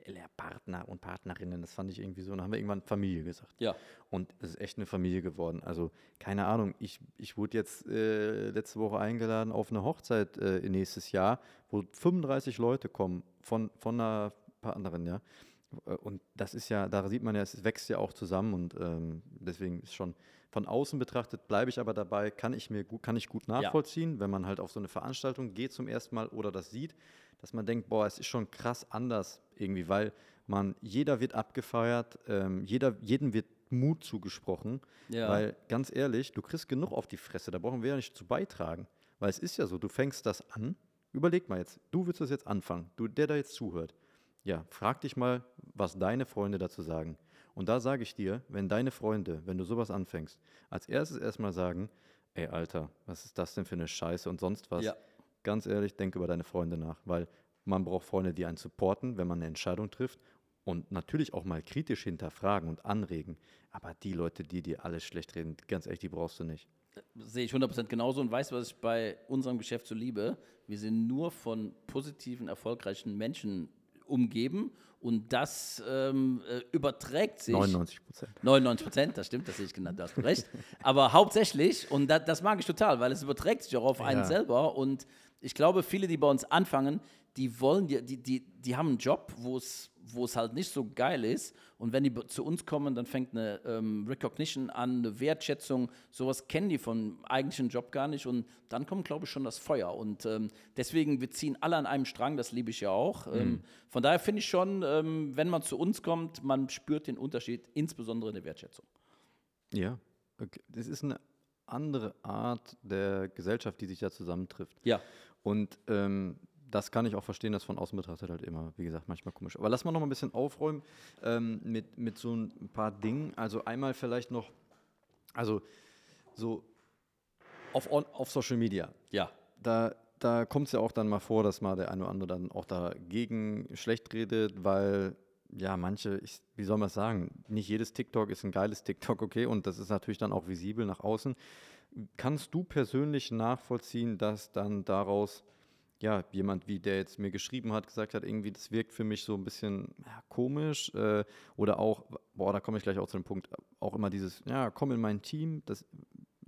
LR-Partner und Partnerinnen, das fand ich irgendwie so, und dann haben wir irgendwann Familie gesagt. Ja. Und es ist echt eine Familie geworden. Also, keine Ahnung, ich, ich wurde jetzt äh, letzte Woche eingeladen auf eine Hochzeit äh, nächstes Jahr, wo 35 Leute kommen von, von einer Partnerin, ja. Und das ist ja, da sieht man ja, es wächst ja auch zusammen und ähm, deswegen ist schon von außen betrachtet, bleibe ich aber dabei, kann ich mir gut, kann ich gut nachvollziehen, wenn man halt auf so eine Veranstaltung geht zum ersten Mal oder das sieht, dass man denkt, boah, es ist schon krass anders irgendwie, weil man, jeder wird abgefeiert, ähm, jeder, jedem wird Mut zugesprochen, Ja. weil ganz ehrlich, du kriegst genug auf die Fresse, da brauchen wir ja nicht zu beitragen, weil es ist ja so, du fängst das an, überleg mal jetzt, du willst das jetzt anfangen, du, der da jetzt zuhört, ja, frag dich mal, was deine Freunde dazu sagen. Und da sage ich dir, wenn deine Freunde, wenn du sowas anfängst, als erstes erstmal sagen, ey Alter, was ist das denn für eine Scheiße und sonst was, Ja. Ganz ehrlich, denk über deine Freunde nach, weil man braucht Freunde, die einen supporten, wenn man eine Entscheidung trifft und natürlich auch mal kritisch hinterfragen und anregen. Aber die Leute, die dir alles schlecht reden, ganz ehrlich, die brauchst du nicht. Sehe ich 100% genauso und weißt, was ich bei unserem Geschäft so liebe? Wir sind nur von positiven, erfolgreichen Menschen umgeben und das ähm, äh, überträgt sich. 99 Prozent. 99 Prozent, das stimmt, das sehe ich genau, da hast du recht. Aber hauptsächlich, und da, das mag ich total, weil es überträgt sich auch auf einen Ja. selber. Und ich glaube, viele, die bei uns anfangen, die wollen, die, die, die, die haben einen Job, wo es, wo es halt nicht so geil ist. Und wenn die zu uns kommen, dann fängt eine ähm, Recognition an, eine Wertschätzung. Sowas kennen die vom eigentlichen Job gar nicht. Und dann kommt, glaube ich, schon das Feuer. Und ähm, deswegen, wir ziehen alle an einem Strang, das liebe ich ja auch. Ähm, von daher finde ich schon, ähm, wenn man zu uns kommt, man spürt den Unterschied, insbesondere in der Wertschätzung. Ja, okay. das ist eine andere Art der Gesellschaft, die sich da zusammentrifft. Ja. Und ähm, das kann ich auch verstehen, dass von außen betrachtet halt immer, wie gesagt, manchmal komisch. Aber lass mal noch ein bisschen aufräumen ähm, mit, mit so ein paar Dingen. Also einmal vielleicht noch, also so auf, on, auf Social Media. Ja. Da da kommt es ja auch dann mal vor, dass mal der eine oder andere dann auch dagegen schlecht redet, weil ja, manche, ich, wie soll man es sagen, nicht jedes TikTok ist ein geiles TikTok, okay, und das ist natürlich dann auch visibel nach außen. Kannst du persönlich nachvollziehen, dass dann daraus ja, jemand, wie der jetzt mir geschrieben hat, gesagt hat, irgendwie, das wirkt für mich so ein bisschen ja, komisch äh, oder auch, boah, da komme ich gleich auch zu dem Punkt, auch immer dieses, ja, komm in mein Team, das.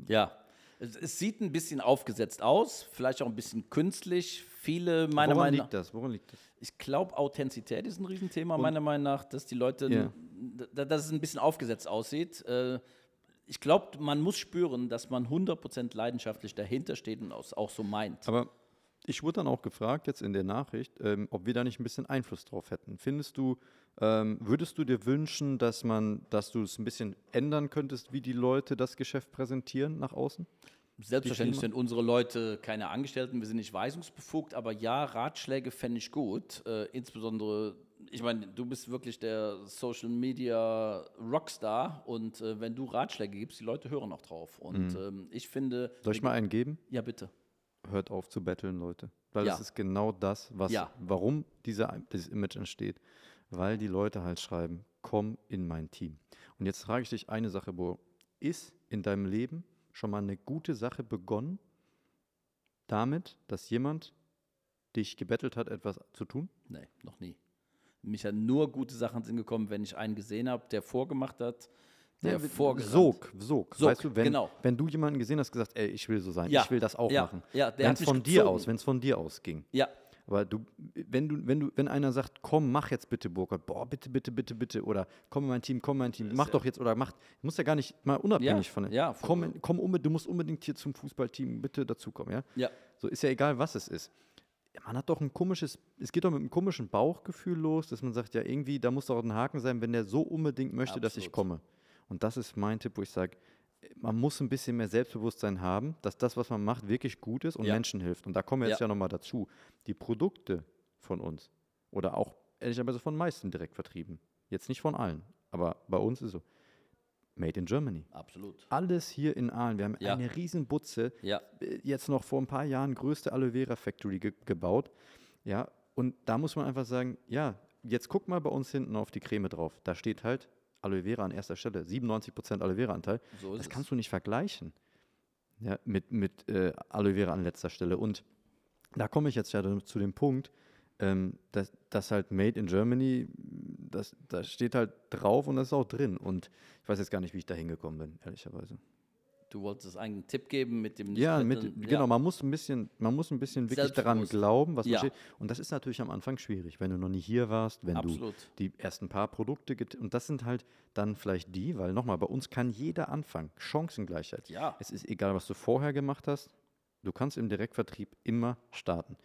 Ja, es, sieht ein bisschen aufgesetzt aus, vielleicht auch ein bisschen künstlich. Viele, meiner Woran Meinung liegt das? Woran liegt das? Ich glaube, Authentizität ist ein Riesenthema, Und- meiner Meinung nach, dass die Leute, da- dass es ein bisschen aufgesetzt aussieht. Äh, Ich glaube, man muss spüren, dass man 100% leidenschaftlich dahinter steht und auch so meint. Aber ich wurde dann auch gefragt, jetzt in der Nachricht, ähm, ob wir da nicht ein bisschen Einfluss drauf hätten. Findest du, ähm, würdest du dir wünschen, dass man, dass du es ein bisschen ändern könntest, wie die Leute das Geschäft präsentieren nach außen? Selbstverständlich sind unsere Leute keine Angestellten, wir sind nicht weisungsbefugt, aber ja, Ratschläge fände ich gut. Äh, insbesondere, ich meine, du bist wirklich der Social Media Rockstar und äh, wenn du Ratschläge gibst, die Leute hören auch drauf. Und ähm, ich finde. Mhm. Soll ich mal einen geben? Ja, bitte. Hört auf zu betteln, Leute. Weil Ja. das ist genau das, was, Ja. warum diese, dieses Image entsteht. Weil die Leute halt schreiben, komm in mein Team. Und jetzt frage ich dich eine Sache, Bo. Ist in deinem Leben schon mal eine gute Sache begonnen, damit, dass jemand dich gebettelt hat, etwas zu tun? Nee, noch nie. Mich hat nur gute Sachen sind gekommen, wenn ich einen gesehen habe, der vorgemacht hat, Ja. Sog, Sog. Sog, weißt du, wenn, genau. wenn du jemanden gesehen hast, gesagt, ey, ich will so sein, Ja, ich will das auch ja, machen. ja, der wenn hat es von dir aus, wenn es von dir ausging. Ja, Aber du, wenn du, wenn du, wenn einer sagt, komm, mach jetzt bitte Burkhard, boah, bitte, bitte, bitte, bitte, oder komm in mein Team, komm in mein Team, mach doch jetzt oder mach, muss ja gar nicht mal unabhängig von, ja, komm, komm unbedingt, du musst unbedingt hier zum Fußballteam, bitte dazukommen, ja? ja. So ist ja egal, was es ist. Man hat doch ein komisches, es geht doch mit einem komischen Bauchgefühl los, dass man sagt, ja, irgendwie, da muss doch ein Haken sein, wenn der so unbedingt möchte, dass ich Absolut. komme. Und das ist mein Tipp, wo ich sage, man muss ein bisschen mehr Selbstbewusstsein haben, dass das, was man macht, wirklich gut ist und Ja. Menschen hilft. Und da kommen wir jetzt Ja. ja, nochmal dazu. Die Produkte von uns oder auch ehrlicherweise von meisten direkt vertrieben. Jetzt nicht von allen, aber bei uns ist so. Made in Germany. Absolut. Alles hier in Aalen. Wir haben Ja. eine riesen Butze Ja, äh, jetzt noch vor ein paar Jahren größte Aloe Vera Factory ge gebaut. Ja, und da muss man einfach sagen, ja, jetzt guck mal bei uns hinten auf die Creme drauf. Da steht halt Aloe Vera an erster Stelle, 97% Aloe Vera Anteil. so Das es. kannst du nicht vergleichen. Ja, mit, mit äh, Aloe Vera an letzter Stelle. Und da komme ich jetzt ja zu dem Punkt, ähm, dass, dass halt Made in Germany, das, das steht halt drauf und das ist auch drin. Und ich weiß jetzt gar nicht, wie ich da hingekommen bin, ehrlicherweise. Du wolltest einen Tipp geben mit dem Ja, mit, betteln- genau, man muss ein bisschen, man muss ein bisschen wirklich daran glauben, was Ja. steht. Und das ist natürlich am Anfang schwierig, wenn du noch nie hier warst, wenn Absolut. du die ersten paar Produkte und das sind halt dann vielleicht die, weil nochmal, bei uns kann jeder anfangen. Chancengleichheit. Ja. Es ist egal, was du vorher gemacht hast, du kannst im Direktvertrieb immer starten.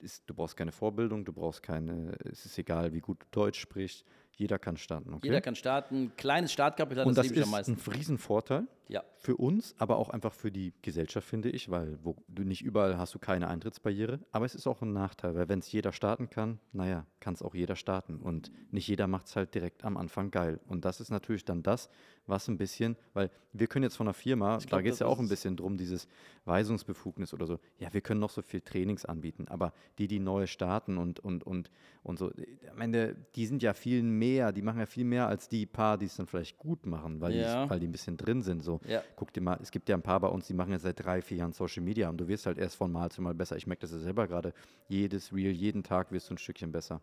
Ist, du brauchst keine Vorbildung, du brauchst keine, es ist egal, wie gut du Deutsch sprichst, jeder kann starten. Okay? Jeder kann starten. Kleines Startkapital, und das das ist am meisten. ein Riesenvorteil Ja, für uns, aber auch einfach für die Gesellschaft, finde ich, weil wo, du nicht überall hast du keine Eintrittsbarriere. Aber es ist auch ein Nachteil, weil wenn es jeder starten kann, naja, kann es auch jeder starten. Und nicht jeder macht es halt direkt am Anfang geil. Und das ist natürlich dann das, was ein bisschen, weil wir können jetzt von einer Firma, da glaub, geht es ja auch ein bisschen drum, dieses Weisungsbefugnis oder so. Ja, wir können noch so viel Trainings anbieten, aber die, die neu starten und, und, und, und so, am Ende, die sind ja viel mehr, die machen ja viel mehr als die paar, die es dann vielleicht gut machen, weil, Ja. die, weil die ein bisschen drin sind. So. Ja. Guck dir mal, es gibt ja ein paar bei uns, die machen jetzt seit drei, vier Jahren Social Media und du wirst halt erst von Mal zu Mal besser. Ich merke das ja selber gerade. Jedes Reel, jeden Tag wirst du ein Stückchen besser.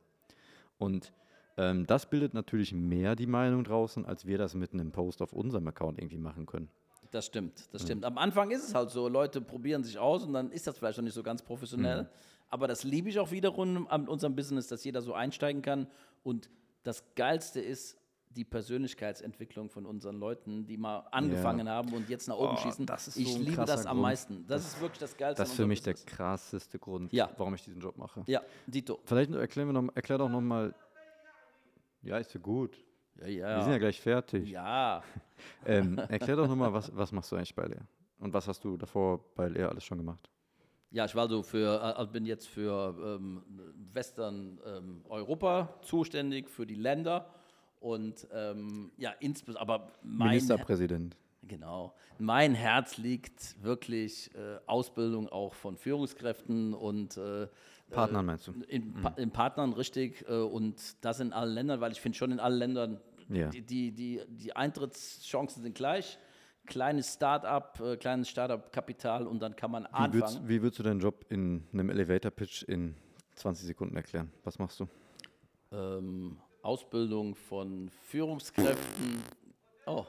Und ähm, das bildet natürlich mehr die Meinung draußen, als wir das mit einem Post auf unserem Account irgendwie machen können. das stimmt. Das stimmt. Am Anfang ist es halt so, Leute probieren sich aus und dann ist das vielleicht noch nicht so ganz professionell. Mhm. Aber das liebe ich auch wiederum an unserem Business, dass jeder so einsteigen kann. Und das Geilste ist die Persönlichkeitsentwicklung von unseren Leuten, die mal angefangen haben und jetzt nach oben Oh, schießen. das ist ich so ein liebe das am Grund. meisten. Das, ist wirklich das Geilste. Das ist für mich der Business. krasseste Grund, Ja. warum ich diesen Job mache. Ja, Dito. Vielleicht erklären wir noch, erklär doch nochmal. Ja, ist ja gut. Ja, Wir sind ja gleich fertig. ja. Ähm, erklär doch nochmal, was, was machst du eigentlich bei Leer? Und was hast du davor bei Leer alles schon gemacht? Ja, ich war so für, äh, bin jetzt für ähm, Western ähm, Europa zuständig, für die Länder und ähm, ja, insbesondere, aber mein Ministerpräsident. Genau. Mein Herz liegt wirklich äh, Ausbildung auch von Führungskräften und äh, Partnern meinst du? In, pa in Partnern, richtig. Äh, und das in allen Ländern, weil ich finde schon in allen Ländern, Ja. die, die, die, die Eintrittschancen sind gleich. Kleines Start-up, äh, kleines Start-up-Kapital und dann kann man Wie würdest, anfangen. wie würdest du deinen Job in einem Elevator-Pitch in 20 Sekunden erklären? Was machst du? Ähm, Ausbildung von Führungskräften. Oh,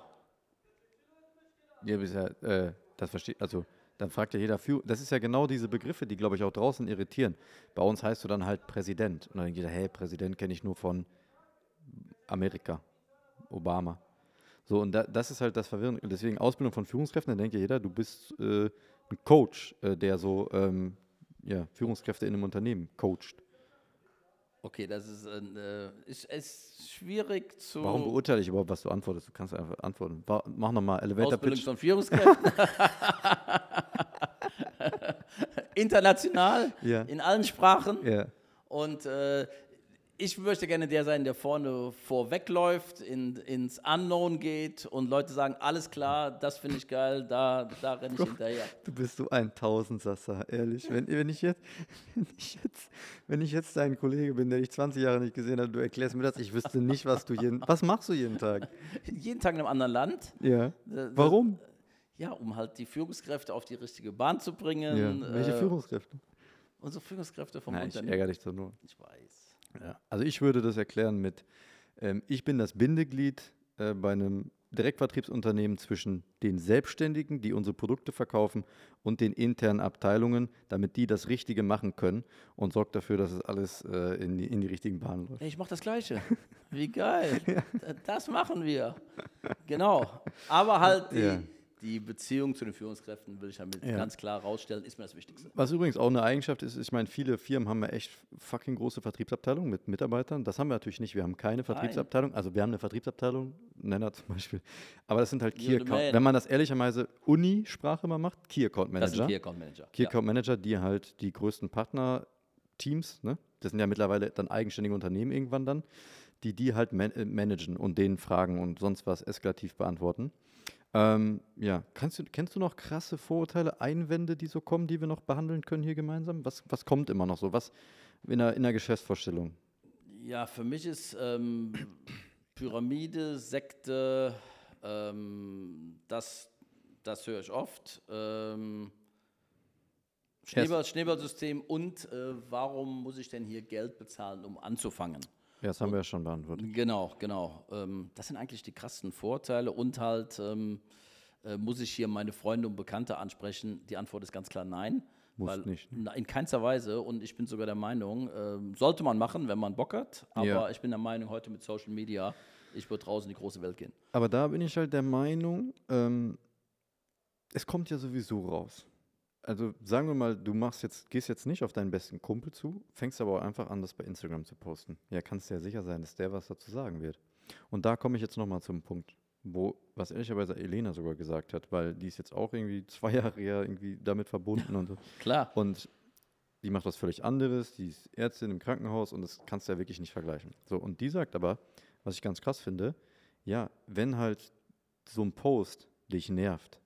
Ja, bisher, äh, das versteht, also dann fragt ja jeder, Führ- das ist ja genau diese Begriffe, die, glaube ich, auch draußen irritieren. Bei uns heißt du dann halt Präsident. Und dann denkt jeder, hey, Präsident kenne ich nur von Amerika, Obama. So, und da, das ist halt das Verwirrende. Deswegen Ausbildung von Führungskräften, dann denkt ja jeder, du bist äh, ein Coach, äh, der so ähm, ja, Führungskräfte in einem Unternehmen coacht. Okay, das ist, ein, äh, ist, ist schwierig zu. Warum beurteile ich überhaupt, was du antwortest? Du kannst einfach antworten. Wa- Mach nochmal Elevator Ausbildung Pitch. von Führungskräften. International, Ja. in allen Sprachen. Ja. Und äh, ich möchte gerne der sein, der vorne vorwegläuft, in, ins Unknown geht und Leute sagen, alles klar, das finde ich geil, da, da renne ich hinterher. Du bist so ein Tausendsasser, ehrlich. Wenn, wenn, ich jetzt, wenn, ich jetzt, wenn ich jetzt dein Kollege bin, der dich 20 Jahre nicht gesehen hat, du erklärst mir das, ich wüsste nicht, was du jeden. Was machst du jeden Tag? Jeden Tag in einem anderen Land. Ja. Das- Warum? Ja, um halt die Führungskräfte auf die richtige Bahn zu bringen. Ja. Welche äh, Führungskräfte? Unsere Führungskräfte vom Nein, ich Unternehmen. ärgere dich doch nur. Ich weiß. Ja. Also ich würde das erklären mit, ähm, ich bin das Bindeglied äh, bei einem Direktvertriebsunternehmen zwischen den Selbstständigen, die unsere Produkte verkaufen, und den internen Abteilungen, damit die das Richtige machen können und sorgt dafür, dass es alles äh, in, die, in die richtigen Bahnen läuft. Ich mache das Gleiche. Wie geil. D- Das machen wir. Genau. Aber halt die, Ja. Die Beziehung zu den Führungskräften will ich damit Ja. ganz klar rausstellen, ist mir das Wichtigste. Was übrigens auch eine Eigenschaft ist, ich meine, viele Firmen haben ja echt fucking große Vertriebsabteilungen mit Mitarbeitern. Das haben wir natürlich nicht. Wir haben keine Vertriebsabteilung. Also wir haben eine Vertriebsabteilung, Nenner zum Beispiel. Aber das sind halt Key Account. Wenn man das ehrlicherweise Uni-Sprache mal macht, Key Account Das ist Manager. ein Key Account Manager. Key. Account Manager, die halt die größten Partner-Teams, ne? das sind ja mittlerweile dann eigenständige Unternehmen irgendwann dann, die die halt man äh, managen und denen Fragen und sonst was eskalativ beantworten. Ähm, ja, Kannst du, kennst du noch krasse Vorurteile, Einwände, die so kommen, die wir noch behandeln können hier gemeinsam? Was, was kommt immer noch so? Was in der, in der Geschäftsvorstellung? Ja, für mich ist ähm, Pyramide, Sekte, ähm, das, das höre ich oft. Ähm, Schneeball, Schneeballsystem und äh, warum muss ich denn hier Geld bezahlen, um anzufangen? Ja, das haben wir ja schon beantwortet. Genau, genau. Ähm, das sind eigentlich die krassen Vorteile und halt ähm, äh, muss ich hier meine Freunde und Bekannte ansprechen? Die Antwort ist ganz klar nein. Muss weil, nicht, na, In keinster Weise und ich bin sogar der Meinung, ähm, sollte man machen, wenn man Bock hat, aber Ja. ich bin der Meinung, heute mit Social Media, ich würde draußen in die große Welt gehen. Aber da bin ich halt der Meinung, ähm, es kommt ja sowieso raus. Also sagen wir mal, du machst jetzt, gehst jetzt nicht auf deinen besten Kumpel zu, fängst aber auch einfach an, das bei Instagram zu posten. Ja, kannst du ja sicher sein, dass der was dazu sagen wird. Und da komme ich jetzt nochmal zum Punkt, wo, was ehrlicherweise Elena sogar gesagt hat, weil die ist jetzt auch irgendwie zwei Jahre ja irgendwie damit verbunden und so. Klar. Und die macht was völlig anderes, die ist Ärztin im Krankenhaus und das kannst du ja wirklich nicht vergleichen. So, und die sagt aber, was ich ganz krass finde, ja, wenn halt so ein Post dich nervt,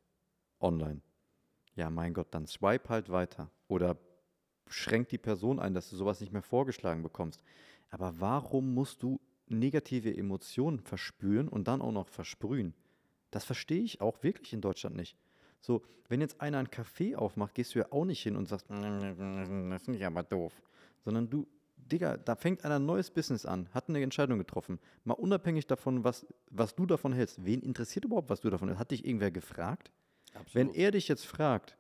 online, ja, mein Gott, dann swipe halt weiter oder schränk die Person ein, dass du sowas nicht mehr vorgeschlagen bekommst. Aber warum musst du negative Emotionen verspüren und dann auch noch versprühen? Das verstehe ich auch wirklich in Deutschland nicht. So, wenn jetzt einer einen Café aufmacht, gehst du ja auch nicht hin und sagst, das finde ich aber doof. Sondern du, Digga, da fängt einer ein neues Business an, hat eine Entscheidung getroffen. Mal unabhängig davon, was, was du davon hältst. Wen interessiert überhaupt, was du davon hältst? Hat dich irgendwer gefragt? Wenn er dich jetzt fragt,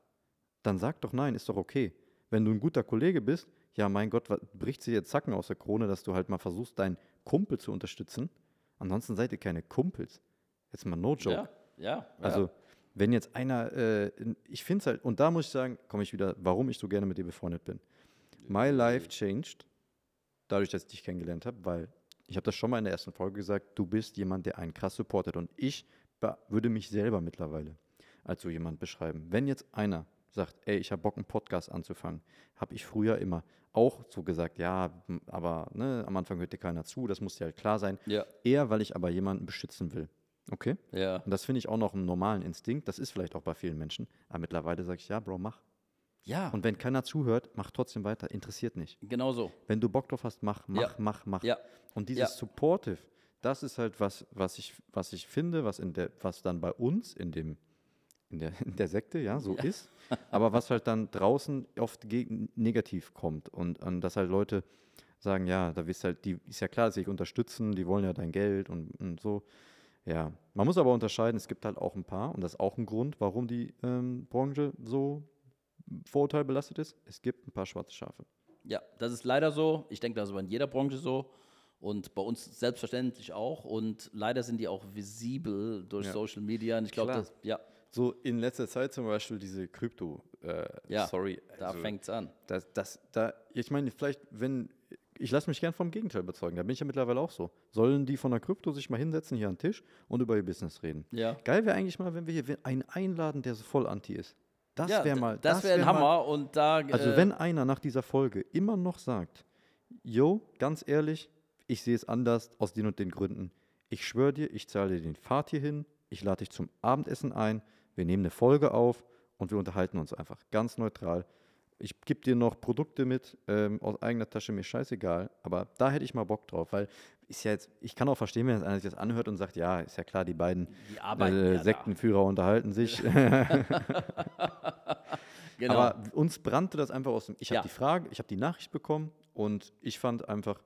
dann sag doch nein, ist doch okay. Wenn du ein guter Kollege bist, ja, mein Gott, was, bricht sich jetzt Zacken aus der Krone, dass du halt mal versuchst, deinen Kumpel zu unterstützen. Ansonsten seid ihr keine Kumpels. Jetzt mal no joke. ja, ja. Also, ja. wenn jetzt einer, äh, ich finde es halt, und da muss ich sagen, komme ich wieder, warum ich so gerne mit dir befreundet bin. My life changed, dadurch, dass ich dich kennengelernt habe, weil ich habe das schon mal in der ersten Folge gesagt, du bist jemand, der einen krass supportet. Und ich würde mich selber mittlerweile als so jemand beschreiben. Wenn jetzt einer sagt, ey, ich habe Bock, einen Podcast anzufangen, habe ich früher immer auch so gesagt, ja, aber ne, am Anfang hört dir keiner zu, das muss dir halt klar sein. Ja. Eher, weil ich aber jemanden beschützen will. Okay? Ja. Und das finde ich auch noch einen normalen Instinkt. Das ist vielleicht auch bei vielen Menschen. Aber mittlerweile sage ich, ja, Bro, mach. Ja, Und wenn keiner zuhört, mach trotzdem weiter. Interessiert nicht. genau so. Wenn du Bock drauf hast, mach, mach, Ja. mach, mach. Ja. Und dieses Ja. Supportive, das ist halt was, was ich, was ich finde, was in der, was dann bei uns in dem, in der, in der Sekte, ja, so ist, aber was halt dann draußen oft gegen, negativ kommt und, und dass halt Leute sagen, ja, da wirst halt, die ist ja klar, dass sie dich unterstützen, die wollen ja dein Geld und, und so. Ja, man muss aber unterscheiden, es gibt halt auch ein paar, und das ist auch ein Grund, warum die ähm, Branche so vorurteilbelastet ist. Es gibt ein paar schwarze Schafe. Ja, das ist leider so. Ich denke, das ist aber in jeder Branche so. Und bei uns selbstverständlich auch. Und leider sind die auch visibel durch Ja. Social Media. Und ich glaube, ja, So in letzter Zeit zum Beispiel diese Krypto, äh, Ja, sorry. da also, fängt es an. Das, das, da, ich meine, vielleicht, wenn, ich lasse mich gern vom Gegenteil überzeugen, da bin ich ja mittlerweile auch so. Sollen die von der Krypto sich mal hinsetzen hier an den Tisch und über ihr Business reden? Ja. Geil wäre eigentlich mal, wenn wir hier einen einladen, der so voll anti ist. Das ja, wäre mal. Das wäre ein wär mal- Hammer. Und da. Also, äh, wenn einer nach dieser Folge immer noch sagt, yo, ganz ehrlich, ich sehe es anders aus den und den Gründen. Ich schwöre dir, ich zahle dir den Fahrt hierhin, ich lade dich zum Abendessen ein, wir nehmen eine Folge auf und wir unterhalten uns einfach ganz neutral. Ich gebe dir noch Produkte mit ähm, aus eigener Tasche, mir scheißegal, aber da hätte ich mal Bock drauf, weil ist ja jetzt, ich kann auch verstehen, wenn jetzt einer sich das anhört und sagt, ja, ist ja klar, die beiden Die äh, ja da. Sektenführer unterhalten sich. genau. Aber uns brannte das einfach aus dem. Ich habe Ja. die Frage, ich habe die Nachricht bekommen und ich fand einfach,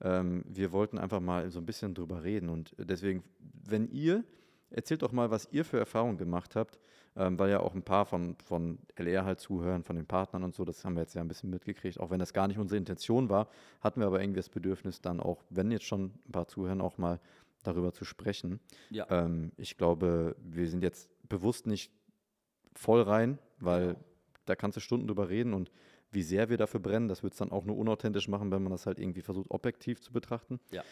ähm, wir wollten einfach mal so ein bisschen drüber reden. Und deswegen, wenn ihr, erzählt doch mal, was ihr für Erfahrungen gemacht habt, ähm, weil ja auch ein paar von, von LR halt zuhören, von den Partnern und so, das haben wir jetzt ja ein bisschen mitgekriegt, auch wenn das gar nicht unsere Intention war, hatten wir aber irgendwie das Bedürfnis, dann auch, wenn jetzt schon ein paar zuhören, auch mal darüber zu sprechen. ja. Ähm, ich glaube, wir sind jetzt bewusst nicht voll rein, weil Genau. da kannst du Stunden drüber reden und wie sehr wir dafür brennen, das wird es dann auch nur unauthentisch machen, wenn man das halt irgendwie versucht, objektiv zu betrachten. Ja.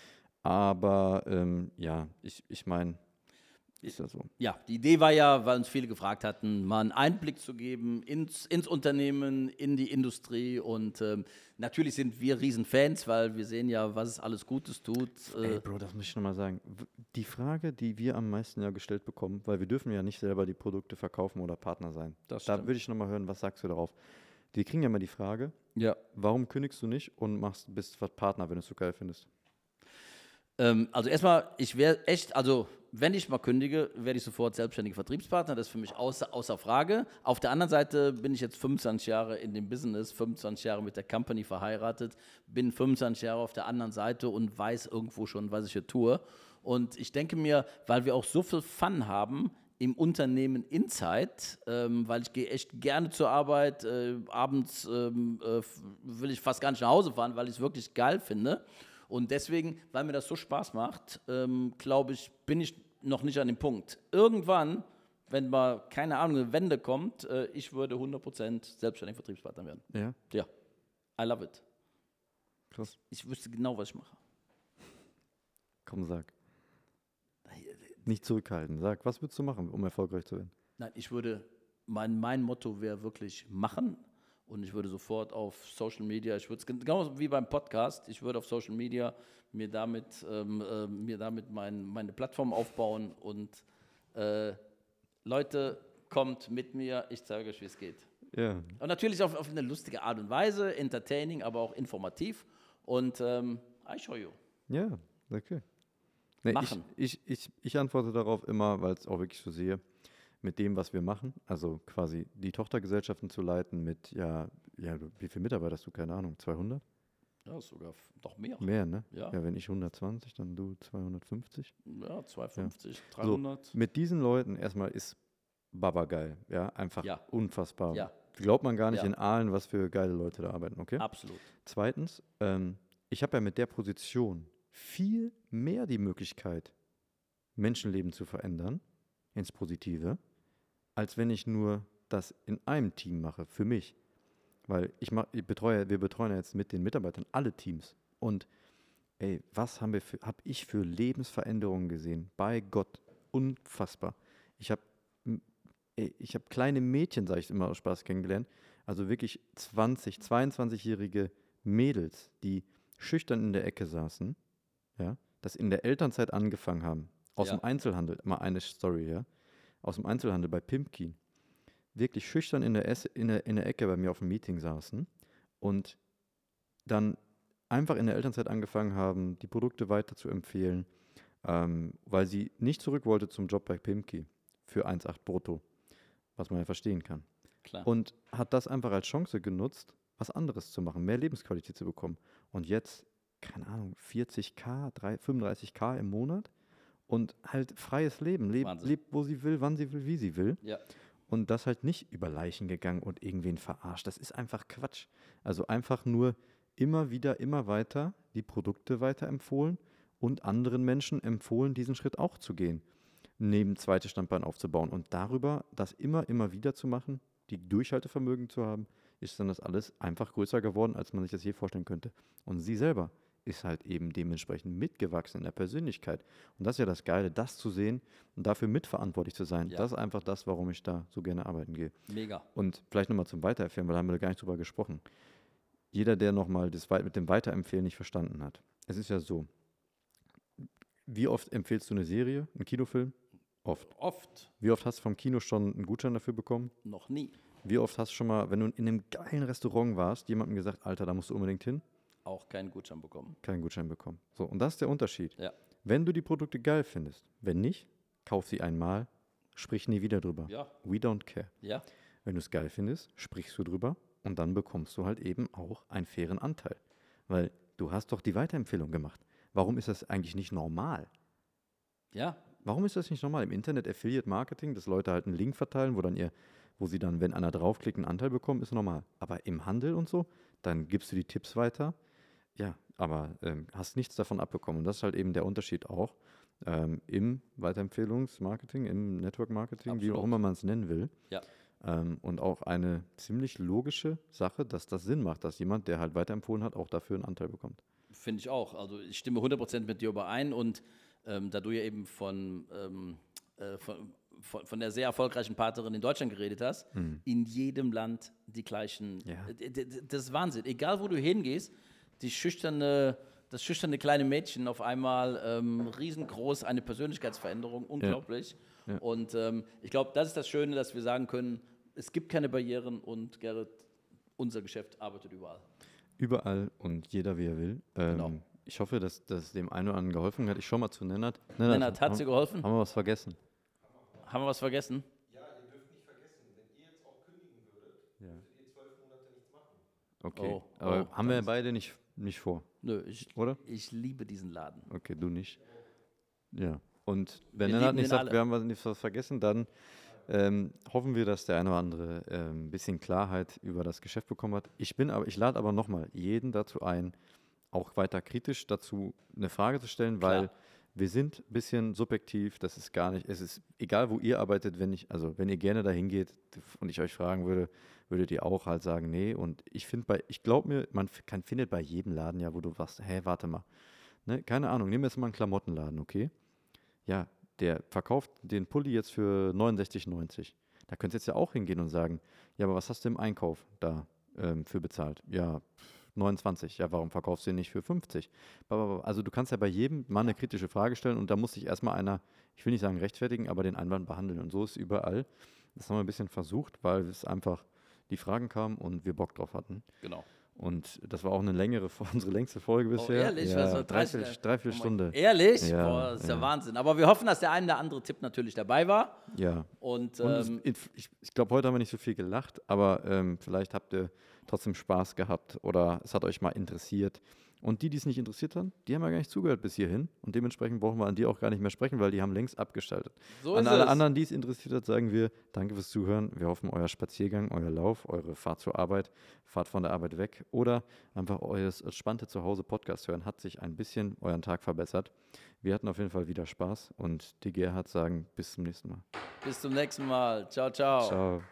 Aber ähm, ja, ich, ich meine, ist ja so. Ja, die Idee war ja, weil uns viele gefragt hatten, mal einen Einblick zu geben ins, ins Unternehmen, in die Industrie. Und ähm, natürlich sind wir Riesenfans, weil wir sehen ja, was es alles Gutes tut. Ey, Äh, Bro, das muss ich nochmal sagen. Die Frage, die wir am meisten ja gestellt bekommen, weil wir dürfen ja nicht selber die Produkte verkaufen oder Partner sein. Das da stimmt. würde ich nochmal hören, was sagst du darauf? Die kriegen ja immer die Frage, ja. warum kündigst du nicht und machst, bist was Partner, wenn du es so geil findest? Ähm, also erstmal, ich wäre echt, also wenn ich mal kündige, werde ich sofort selbstständiger Vertriebspartner. Das ist für mich außer, außer Frage. Auf der anderen Seite bin ich jetzt 25 Jahre in dem Business, 25 Jahre mit der Company verheiratet, bin 25 Jahre auf der anderen Seite und weiß irgendwo schon, was ich hier tue. Und ich denke mir, weil wir auch so viel Fun haben im Unternehmen Inside, ähm, weil ich gehe echt gerne zur Arbeit. Äh, abends ähm, äh, will ich fast gar nicht nach Hause fahren, weil ich es wirklich geil finde. Und deswegen, weil mir das so Spaß macht, ähm, glaube ich, bin ich noch nicht an dem Punkt. Irgendwann, wenn mal, keine Ahnung, eine Wende kommt, äh, ich würde 100% selbstständiger Vertriebspartner werden. Ja, Ja, I love it. krass. Ich wüsste genau, was ich mache. Komm, sag. Nicht zurückhalten. Sag, was würdest du machen, um erfolgreich zu werden? Nein, ich würde, mein, mein Motto wäre wirklich machen und ich würde sofort auf Social Media, ich würde es genau wie beim Podcast, ich würde auf Social Media mir damit, ähm, äh, mir damit mein, meine Plattform aufbauen und äh, Leute, kommt mit mir, ich zeige euch, wie es geht. Ja, Und natürlich auf, auf eine lustige Art und Weise, entertaining, aber auch informativ. Und ähm, I show you. ja, okay. Nee, Machen. Ich, ich, ich, ich antworte darauf immer, weil es auch wirklich so sehe, mit dem, was wir machen, also quasi die Tochtergesellschaften zu leiten mit, ja, ja, wie viele Mitarbeiter hast du? Keine Ahnung, 200? Ja, sogar noch mehr. Mehr, ne? Ja. Ja, wenn ich 120, dann du 250. Ja, 250, So, 300. mit diesen Leuten erstmal ist Baba geil, ja, einfach Ja. unfassbar. Ja. Glaubt man gar nicht Ja. in Aalen, was für geile Leute da arbeiten, okay? Absolut. Zweitens, ähm, ich habe ja mit der Position viel mehr die Möglichkeit, Menschenleben zu verändern, ins Positive, als wenn ich nur das in einem Team mache, für mich. Weil ich, mach, ich betreue, wir betreuen ja jetzt mit den Mitarbeitern alle Teams. Und ey, was haben wir für, habe ich für Lebensveränderungen gesehen? Bei Gott, unfassbar. Ich habe ich habe kleine Mädchen, sage ich immer aus Spaß kennengelernt, also wirklich 20, 22-jährige Mädels, die schüchtern in der Ecke saßen, ja, das in der Elternzeit angefangen haben, Aus Ja. dem Einzelhandel, mal eine Story, ja. Aus dem Einzelhandel bei Pimpkin. Wirklich schüchtern in der, Ess in, der, in der Ecke bei mir auf dem Meeting saßen und dann einfach in der Elternzeit angefangen haben, die Produkte weiter zu empfehlen, ähm, weil sie nicht zurück wollte zum Job bei Pimki für 1,8 brutto, was man ja verstehen kann. Klar. Und hat das einfach als Chance genutzt, was anderes zu machen, mehr Lebensqualität zu bekommen. Und jetzt, keine Ahnung, 40k, drei- 35k im Monat und halt freies Leben. Lebt, Wahnsinn. lebt, wo sie will, wann sie will, wie sie will. ja. Und das halt nicht über Leichen gegangen und irgendwen verarscht. Das ist einfach Quatsch. Also einfach nur immer wieder, immer weiter die Produkte weiterempfohlen und anderen Menschen empfohlen, diesen Schritt auch zu gehen, neben zweites Standbein aufzubauen. Und darüber das immer, immer wieder zu machen, die Durchhaltevermögen zu haben, ist dann das alles einfach größer geworden, als man sich das je vorstellen könnte. Und sie selber ist halt eben dementsprechend mitgewachsen in der Persönlichkeit. Und das ist ja das Geile, das zu sehen und dafür mitverantwortlich zu sein. Ja. Das ist einfach das, warum ich da so gerne arbeiten gehe. Mega. Und vielleicht nochmal zum Weiterempfehlen, weil da haben wir gar nicht drüber gesprochen. Jeder, der nochmal das mit dem Weiterempfehlen nicht verstanden hat. Es ist ja so, wie oft empfehlst du eine Serie, einen Kinofilm? Oft. Oft, Wie oft hast du vom Kino schon einen Gutschein dafür bekommen? noch nie. Wie oft hast du schon mal, wenn du in einem geilen Restaurant warst, jemandem gesagt, Alter, da musst du unbedingt hin? Auch keinen Gutschein bekommen. Keinen Gutschein bekommen. So, und das ist der Unterschied. Ja. Wenn du die Produkte geil findest, wenn nicht, kauf sie einmal, sprich nie wieder drüber. Ja. We don't care. Ja. Wenn du es geil findest, sprichst du drüber und dann bekommst du halt eben auch einen fairen Anteil. Weil du hast doch die Weiterempfehlung gemacht. Warum ist das eigentlich nicht normal? Ja. Warum ist das nicht normal? Im Internet Affiliate Marketing, dass Leute halt einen Link verteilen, wo dann ihr, wo sie dann, wenn einer draufklickt, einen Anteil bekommen, ist normal. Aber im Handel und so, dann gibst du die Tipps weiter. Ja, aber ähm, hast nichts davon abbekommen. Und das ist halt eben der Unterschied auch ähm, im Weiterempfehlungsmarketing, im Network Marketing, wie auch immer man es nennen will. Ja. Ähm, und auch eine ziemlich logische Sache, dass das Sinn macht, dass jemand, der halt weiterempfohlen hat, auch dafür einen Anteil bekommt. Finde ich auch. Also ich stimme 100% mit dir überein und ähm, da du ja eben von, ähm, äh, von, von, von der sehr erfolgreichen Partnerin in Deutschland geredet hast, in jedem Land die gleichen. Ja. Das ist Wahnsinn. Egal wo du hingehst, die schüchterne, das schüchterne kleine Mädchen auf einmal ähm, riesengroß, eine Persönlichkeitsveränderung, unglaublich. Ja. Und ähm, ich glaube, das ist das Schöne, dass wir sagen können, es gibt keine Barrieren und Gerrit, unser Geschäft arbeitet überall. Überall und jeder, wie er will. Ähm, Genau. Ich hoffe, dass das dem einen oder anderen geholfen hat. Ich schau mal zu Nennert. Lennart, hat haben, sie geholfen? haben wir was vergessen? Haben wir was vergessen? Okay. Oh, Aber oh, haben wir beide nicht, nicht vor, Nö, ich, oder? ich liebe diesen Laden. Okay, du nicht. Ja. Und wenn lieben nicht sagt, alle. wir haben was nicht vergessen, dann ähm, hoffen wir, dass der eine oder andere ähm, ein bisschen Klarheit über das Geschäft bekommen hat. Ich bin aber, ich lade aber nochmal jeden dazu ein, auch weiter kritisch dazu eine Frage zu stellen, weil Klar. wir sind ein bisschen subjektiv, das ist gar nicht, es ist egal, wo ihr arbeitet, wenn ich, also wenn ihr gerne dahin geht und ich euch fragen würde, würdet ihr auch halt sagen, nee. Und ich finde bei, ich glaube mir, man kann, findet bei jedem Laden ja, wo du sagst, hä, warte mal. Ne, keine Ahnung, nehmen wir jetzt mal einen Klamottenladen, okay? Ja, der verkauft den Pulli jetzt für 69,90. Da könntest du jetzt ja auch hingehen und sagen, ja, aber was hast du im Einkauf da ähm, für bezahlt? Ja, pff, 29. Ja, warum verkaufst du den nicht für 50? Ba, ba, ba. Also du kannst ja bei jedem mal eine kritische Frage stellen und da muss sich erstmal einer, ich will nicht sagen rechtfertigen, aber den Einwand behandeln. Und so ist überall. Das haben wir ein bisschen versucht, weil es einfach die Fragen kamen und wir Bock drauf hatten. Genau. Und das war auch eine längere, unsere längste Folge bisher. Oh, ehrlich? Ja, Was war dreiviertel, 30? dreiviertel Oh Stunde. Ehrlich? Ja, Boah, das ist ja. ja. Wahnsinn. Aber wir hoffen, dass der ein oder andere Tipp natürlich dabei war. Ja. Und, Und es, ähm, ich ich glaube, heute haben wir nicht so viel gelacht, aber ähm, vielleicht habt ihr trotzdem Spaß gehabt oder es hat euch mal interessiert. Und die, die es nicht interessiert haben, die haben ja gar nicht zugehört bis hierhin. Und dementsprechend brauchen wir an die auch gar nicht mehr sprechen, weil die haben längst abgeschaltet. so an alle es. anderen, die es interessiert hat, sagen wir Danke fürs Zuhören. Wir hoffen, euer Spaziergang, euer Lauf, eure Fahrt zur Arbeit, Fahrt von der Arbeit weg oder einfach euer entspannte Zuhause-Podcast hören hat sich ein bisschen euren Tag verbessert. Wir hatten auf jeden Fall wieder Spaß und die Gerhard sagen bis zum nächsten Mal. Bis zum nächsten Mal. Ciao, ciao. Ciao.